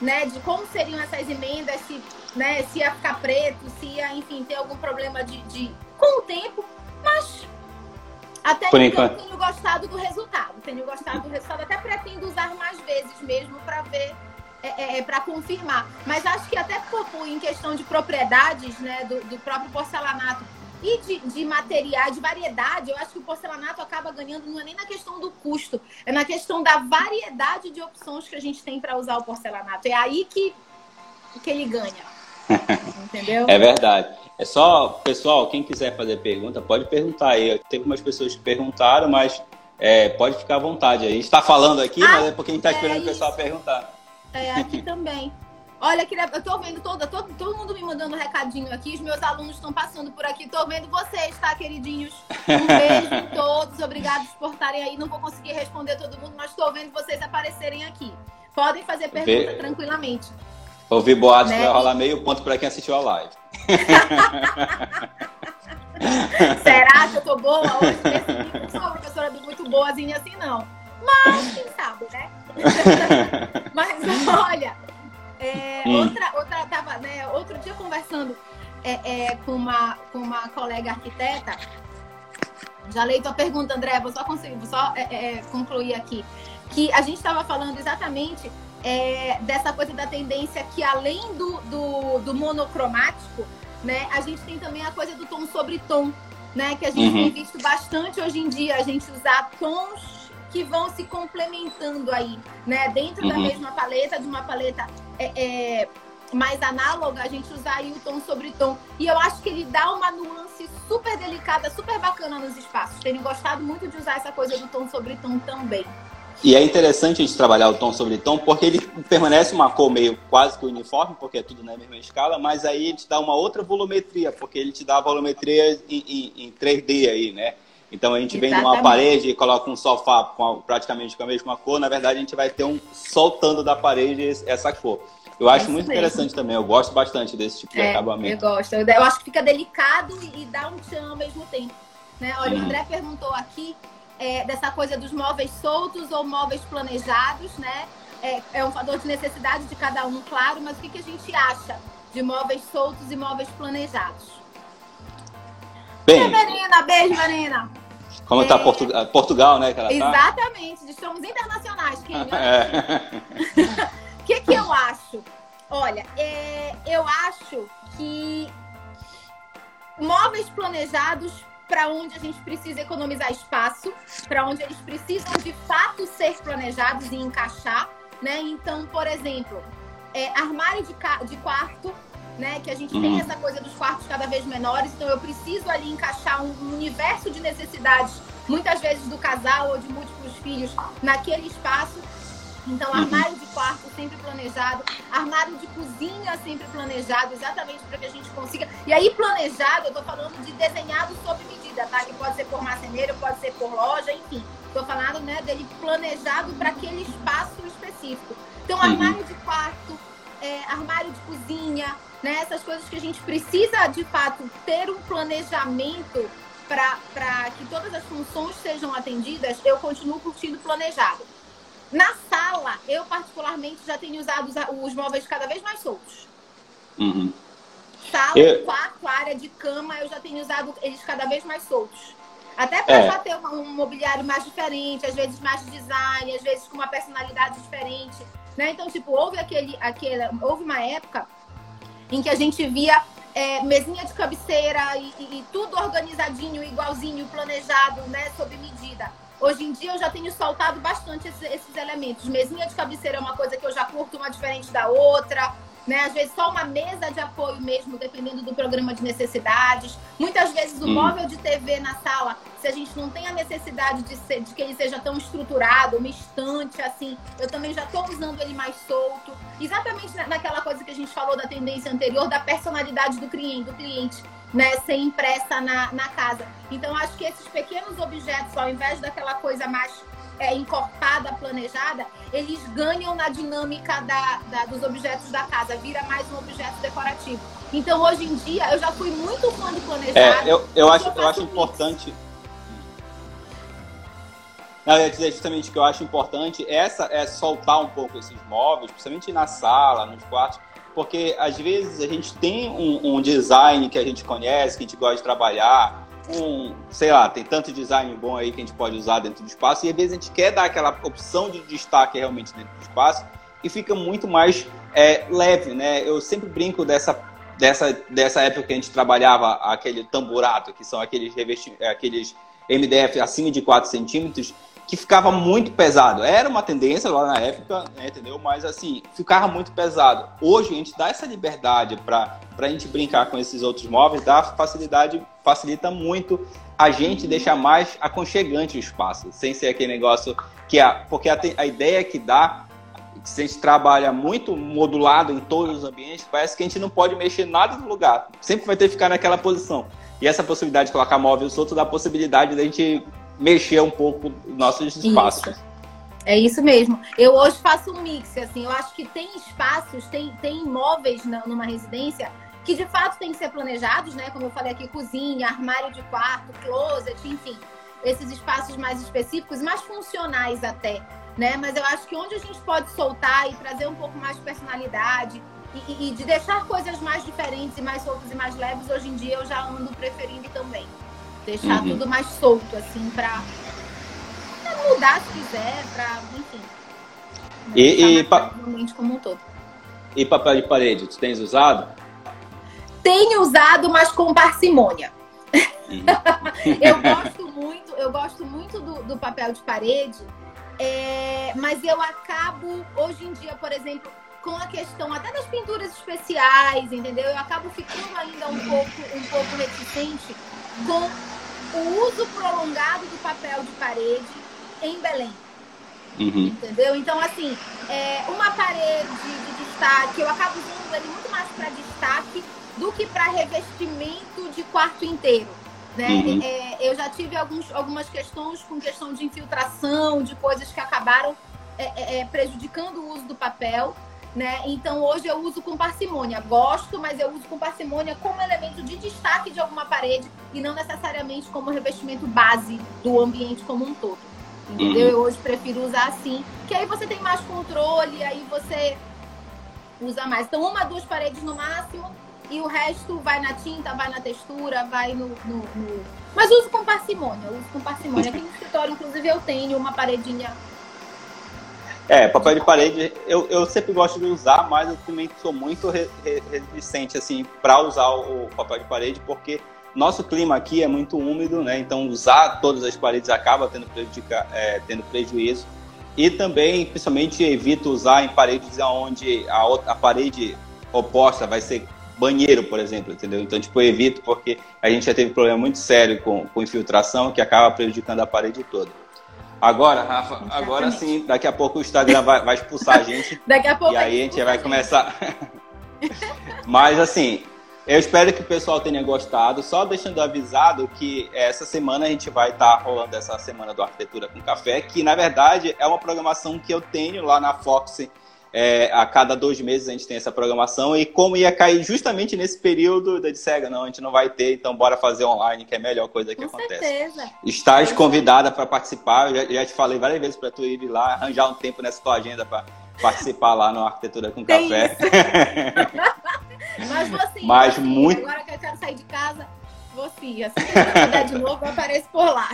né, de como seriam essas emendas, se, né, se ia ficar preto, se ia, enfim, ter algum problema de, de... com o tempo, mas até Por então enquanto. tenho gostado do resultado, tenho gostado do resultado, até pretendo usar mais vezes mesmo para ver é, é, é para confirmar. Mas acho que até em questão de propriedades né, do, do próprio porcelanato, e de, de material, de variedade, eu acho que o porcelanato acaba ganhando não é nem na questão do custo, é na questão da variedade de opções que a gente tem para usar o porcelanato. É aí que, que ele ganha. Entendeu? É verdade. É só, pessoal, quem quiser fazer pergunta, pode perguntar aí. Teve umas pessoas que perguntaram, mas é, pode ficar à vontade. A gente está falando aqui, ah, mas é porque a gente está é esperando isso. o pessoal perguntar. É, aqui também. Olha, eu tô vendo toda, todo, todo mundo me mandando um recadinho aqui. Os meus alunos estão passando por aqui. Tô vendo vocês, tá, queridinhos? Um beijo em todos. Obrigados por estarem aí. Não vou conseguir responder todo mundo, mas tô vendo vocês aparecerem aqui. Podem fazer pergunta Vê... tranquilamente. Ouvi boatos né? vai rolar meio ponto para quem assistiu a live. Será que eu tô boa hoje? Não sou uma professora muito boazinha assim, não. Mas, quem sabe, né? Mas olha, é, outra, outra tava, né, outro dia conversando é, é, com, uma, com uma colega arquiteta. Já leio tua pergunta, André, vou só, conseguir, vou só é, é, concluir aqui. Que a gente estava falando exatamente é, dessa coisa da tendência que, além do, do, do, monocromático, né, a gente tem também a coisa do tom sobre tom, né, que a gente uhum. tem visto bastante hoje em dia, a gente usar tons que vão se complementando aí, né? Dentro uhum. da mesma paleta, de uma paleta é, é, mais análoga, a gente usar aí o tom sobre tom. E eu acho que ele dá uma nuance super delicada, super bacana nos espaços. Tenho gostado muito de usar essa coisa do tom sobre tom também. E é interessante a gente trabalhar o tom sobre tom, porque ele permanece uma cor meio quase que uniforme, porque é tudo na mesma escala, mas aí ele te dá uma outra volumetria, porque ele te dá a volumetria em, em, em 3D aí, né? Então a gente Exatamente. vem numa parede e coloca um sofá com a, praticamente com a mesma cor, na verdade a gente vai ter um soltando da parede essa cor. Eu acho é muito mesmo. interessante também, eu gosto bastante desse tipo de é, acabamento. Eu gosto, eu acho que fica delicado e dá um tchan ao mesmo tempo. Né? Olha, hum. o uhum. André perguntou aqui é, dessa coisa dos móveis soltos ou móveis planejados, né? É, é um fator de necessidade de cada um, claro, mas o que, que a gente acha de móveis soltos e móveis planejados? Bem, Verena, beijo, Verena. Como está é... Portu... Portugal, né? Tá? Exatamente, tá? somos internacionais, quem O é. que, que eu acho? Olha, é, eu acho que móveis planejados para onde a gente precisa economizar espaço, para onde eles precisam de fato ser planejados e encaixar, né? Então, por exemplo, é, armário de, de quarto né? Que a gente uhum. tem essa coisa dos quartos cada vez menores, então eu preciso ali encaixar um universo de necessidades, muitas vezes do casal ou de múltiplos filhos, naquele espaço. Então, uhum. armário de quarto sempre planejado, armário de cozinha sempre planejado, exatamente para que a gente consiga. E aí, planejado, eu estou falando de desenhado sob medida, tá? Que pode ser por marceneiro, pode ser por loja, enfim. Estou falando, né, dele planejado para aquele espaço específico. Então, uhum. armário de quarto, é, armário de cozinha, né? Essas coisas que a gente precisa, de fato, ter um planejamento para que todas as funções sejam atendidas, eu continuo curtindo planejado. Na sala, eu particularmente já tenho usado os móveis cada vez mais soltos. Uhum. Sala, eu... quarto, área de cama, eu já tenho usado eles cada vez mais soltos. Até para é. já ter um, um mobiliário mais diferente, às vezes mais design, às vezes com uma personalidade diferente. Né? Então, tipo, houve aquele, aquele, houve uma época em que a gente via é, mesinha de cabeceira e, e, e, tudo organizadinho, igualzinho, planejado, né, sob medida. Hoje em dia eu já tenho soltado bastante esses, esses elementos. Mesinha de cabeceira é uma coisa que eu já curto uma diferente da outra né? Às vezes só uma mesa de apoio mesmo, dependendo do programa de necessidades. Muitas vezes o hum. móvel de TV na sala, se a gente não tem a necessidade de, ser, de que ele seja tão estruturado, uma estante, assim, eu também já estou usando ele mais solto. Exatamente naquela coisa que a gente falou da tendência anterior, da personalidade do cliente, do cliente. Né, ser impressa na, na casa. Então, acho que esses pequenos objetos, ao invés daquela coisa mais é, encorpada, planejada, eles ganham na dinâmica da, da, dos objetos da casa, vira mais um objeto decorativo. Então, hoje em dia, eu já fui muito fã de planejado. É, eu, eu acho, eu, eu acho importante. Não, eu ia dizer justamente que eu acho importante essa é soltar um pouco esses móveis, principalmente na sala, nos quartos, porque às vezes a gente tem um, um design que a gente conhece, que a gente gosta de trabalhar, um, sei lá, tem tanto design bom aí que a gente pode usar dentro do espaço, e às vezes a gente quer dar aquela opção de destaque realmente dentro do espaço, e fica muito mais é, leve, né? Eu sempre brinco dessa, dessa, dessa época que a gente trabalhava aquele tamburato, que são aqueles, revesti aqueles MDF acima de 4 centímetros, que ficava muito pesado. Era uma tendência lá na época, né, entendeu? Mas assim, ficava muito pesado. Hoje a gente dá essa liberdade para a gente brincar com esses outros móveis, dá facilidade, facilita muito a gente deixar mais aconchegante o espaço, sem ser aquele negócio que a, porque a, a ideia que dá se a gente trabalha muito modulado em todos os ambientes, parece que a gente não pode mexer nada no lugar. Sempre vai ter que ficar naquela posição. E essa possibilidade de colocar móvel solto dá a possibilidade da gente mexer um pouco nossos espaços. Isso. É isso mesmo. Eu hoje faço um mix, assim, eu acho que tem espaços, tem, tem imóveis numa residência que de fato tem que ser planejados, né? Como eu falei aqui, cozinha, armário de quarto, closet, enfim. Esses espaços mais específicos, mais funcionais até, né? Mas eu acho que onde a gente pode soltar e trazer um pouco mais de personalidade e, e de deixar coisas mais diferentes e mais soltas e mais leves, hoje em dia eu já ando preferindo também. Deixar uhum. tudo mais solto, assim, pra, pra mudar se quiser, pra, enfim. E, e pa... como um todo. E papel de parede, tu tens usado? Tenho usado, mas com parcimônia. Uhum. eu gosto muito, eu gosto muito do, do papel de parede, é, mas eu acabo, hoje em dia, por exemplo, com a questão até das pinturas especiais, entendeu? Eu acabo ficando ainda um pouco, um pouco reticente com o uso prolongado do papel de parede em Belém. Uhum. Entendeu? Então, assim, é uma parede de destaque, eu acabo usando ele muito mais para destaque do que para revestimento de quarto inteiro. Né? Uhum. É, eu já tive alguns, algumas questões com questão de infiltração, de coisas que acabaram é, é, é prejudicando o uso do papel né? Então hoje eu uso com parcimônia. Gosto, mas eu uso com parcimônia como elemento de destaque de alguma parede e não necessariamente como revestimento base do ambiente como um todo. Entendeu? Uhum. Eu hoje prefiro usar assim, que aí você tem mais controle, aí você usa mais. Então, uma, duas paredes no máximo, e o resto vai na tinta, vai na textura, vai no. no, no... Mas uso com parcimônia, uso com parcimônia. Aqui no escritório, inclusive, eu tenho uma paredinha é, papel de parede eu, eu sempre gosto de usar, mas eu também sou muito resistente assim para usar o papel de parede porque nosso clima aqui é muito úmido, né? Então usar todas as paredes acaba tendo, prejudica, é, tendo prejuízo. E também, principalmente, evito usar em paredes onde a, outra, a parede oposta vai ser banheiro, por exemplo, entendeu? Então, tipo, eu evito porque a gente já teve problema muito sério com, com infiltração que acaba prejudicando a parede toda. Agora, Rafa, Exatamente. agora sim, daqui a pouco o Instagram vai, vai expulsar a gente. daqui a pouco. E aí a gente vai começar. Mas assim, eu espero que o pessoal tenha gostado. Só deixando avisado que essa semana a gente vai estar tá rolando essa semana do Arquitetura com Café, que na verdade é uma programação que eu tenho lá na Fox é, a cada dois meses a gente tem essa programação e como ia cair justamente nesse período, eu disse, não, a gente não vai ter, então bora fazer online, que é a melhor coisa que Com acontece. Certeza. Estás convidada para participar, eu já, já, te falei várias vezes para tu ir lá, arranjar um tempo nessa tua agenda para participar lá no Arquitetura com tem Café. Mas sim, Mas muito... agora que eu quero sair de casa, vou sim, assim que eu puder de novo, eu apareço por lá.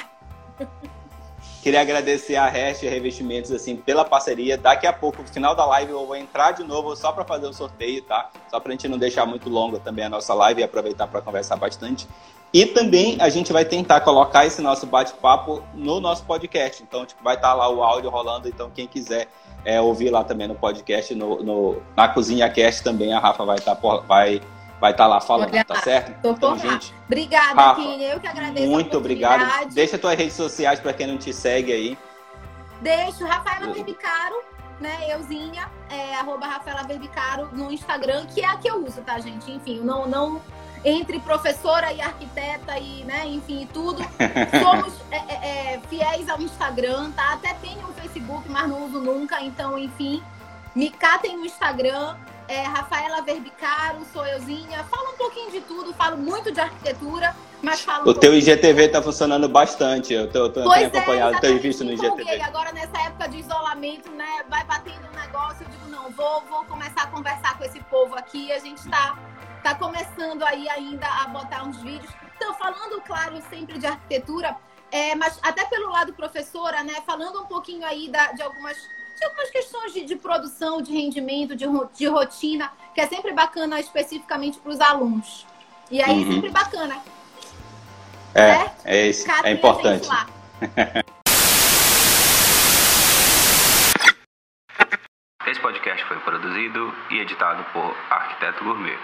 Queria agradecer a Rest Revestimentos assim pela parceria. Daqui a pouco, no final da live, eu vou entrar de novo só para fazer o sorteio, tá? Só para a gente não deixar muito longa também a nossa live e aproveitar para conversar bastante. E também a gente vai tentar colocar esse nosso bate-papo no nosso podcast. Então, tipo, vai estar tá lá o áudio rolando. Então, quem quiser é, ouvir lá também no podcast, no, no, na Cozinha Cast também, a Rafa vai estar tá, vai vai estar tá lá falando, Olha, tá certo? Tô então, gente. Obrigada, Rafa, Eu que agradeço. Muito obrigado. Deixa tuas redes sociais para quem não te segue aí. Deixo, Rafaela Verbicaro, né? Euzinha, é, arroba Rafaela Verbicaro no Instagram, que é a que eu uso, tá, gente? Enfim, não, não entre professora e arquiteta e, né, enfim, tudo. Somos é, é, é, fiéis ao Instagram, tá? Até tenho um Facebook, mas não uso nunca, então, enfim. Me catem no Instagram, é, Rafaela Verbicaro, sou euzinha. Falo um pouquinho de tudo, falo muito de arquitetura, mas falo. Um o teu IGTV está funcionando bastante. Eu, tô, tô, tenho acompanhado, é, tenho visto no IGTV. Agora, nessa época de isolamento, né? Vai batendo um negócio, eu digo, não, vou, vou começar a conversar com esse povo aqui. A gente está tá começando aí ainda a botar uns vídeos. Então, falando, claro, sempre de arquitetura, é, mas até pelo lado professora, né? Falando um pouquinho aí da, de algumas de algumas questões de, de produção, de rendimento, de, de rotina, que é sempre bacana especificamente para os alunos. E aí é uhum. sempre bacana. É, é, isso, é importante. Esse podcast foi produzido e editado por Arquiteto Gourmet.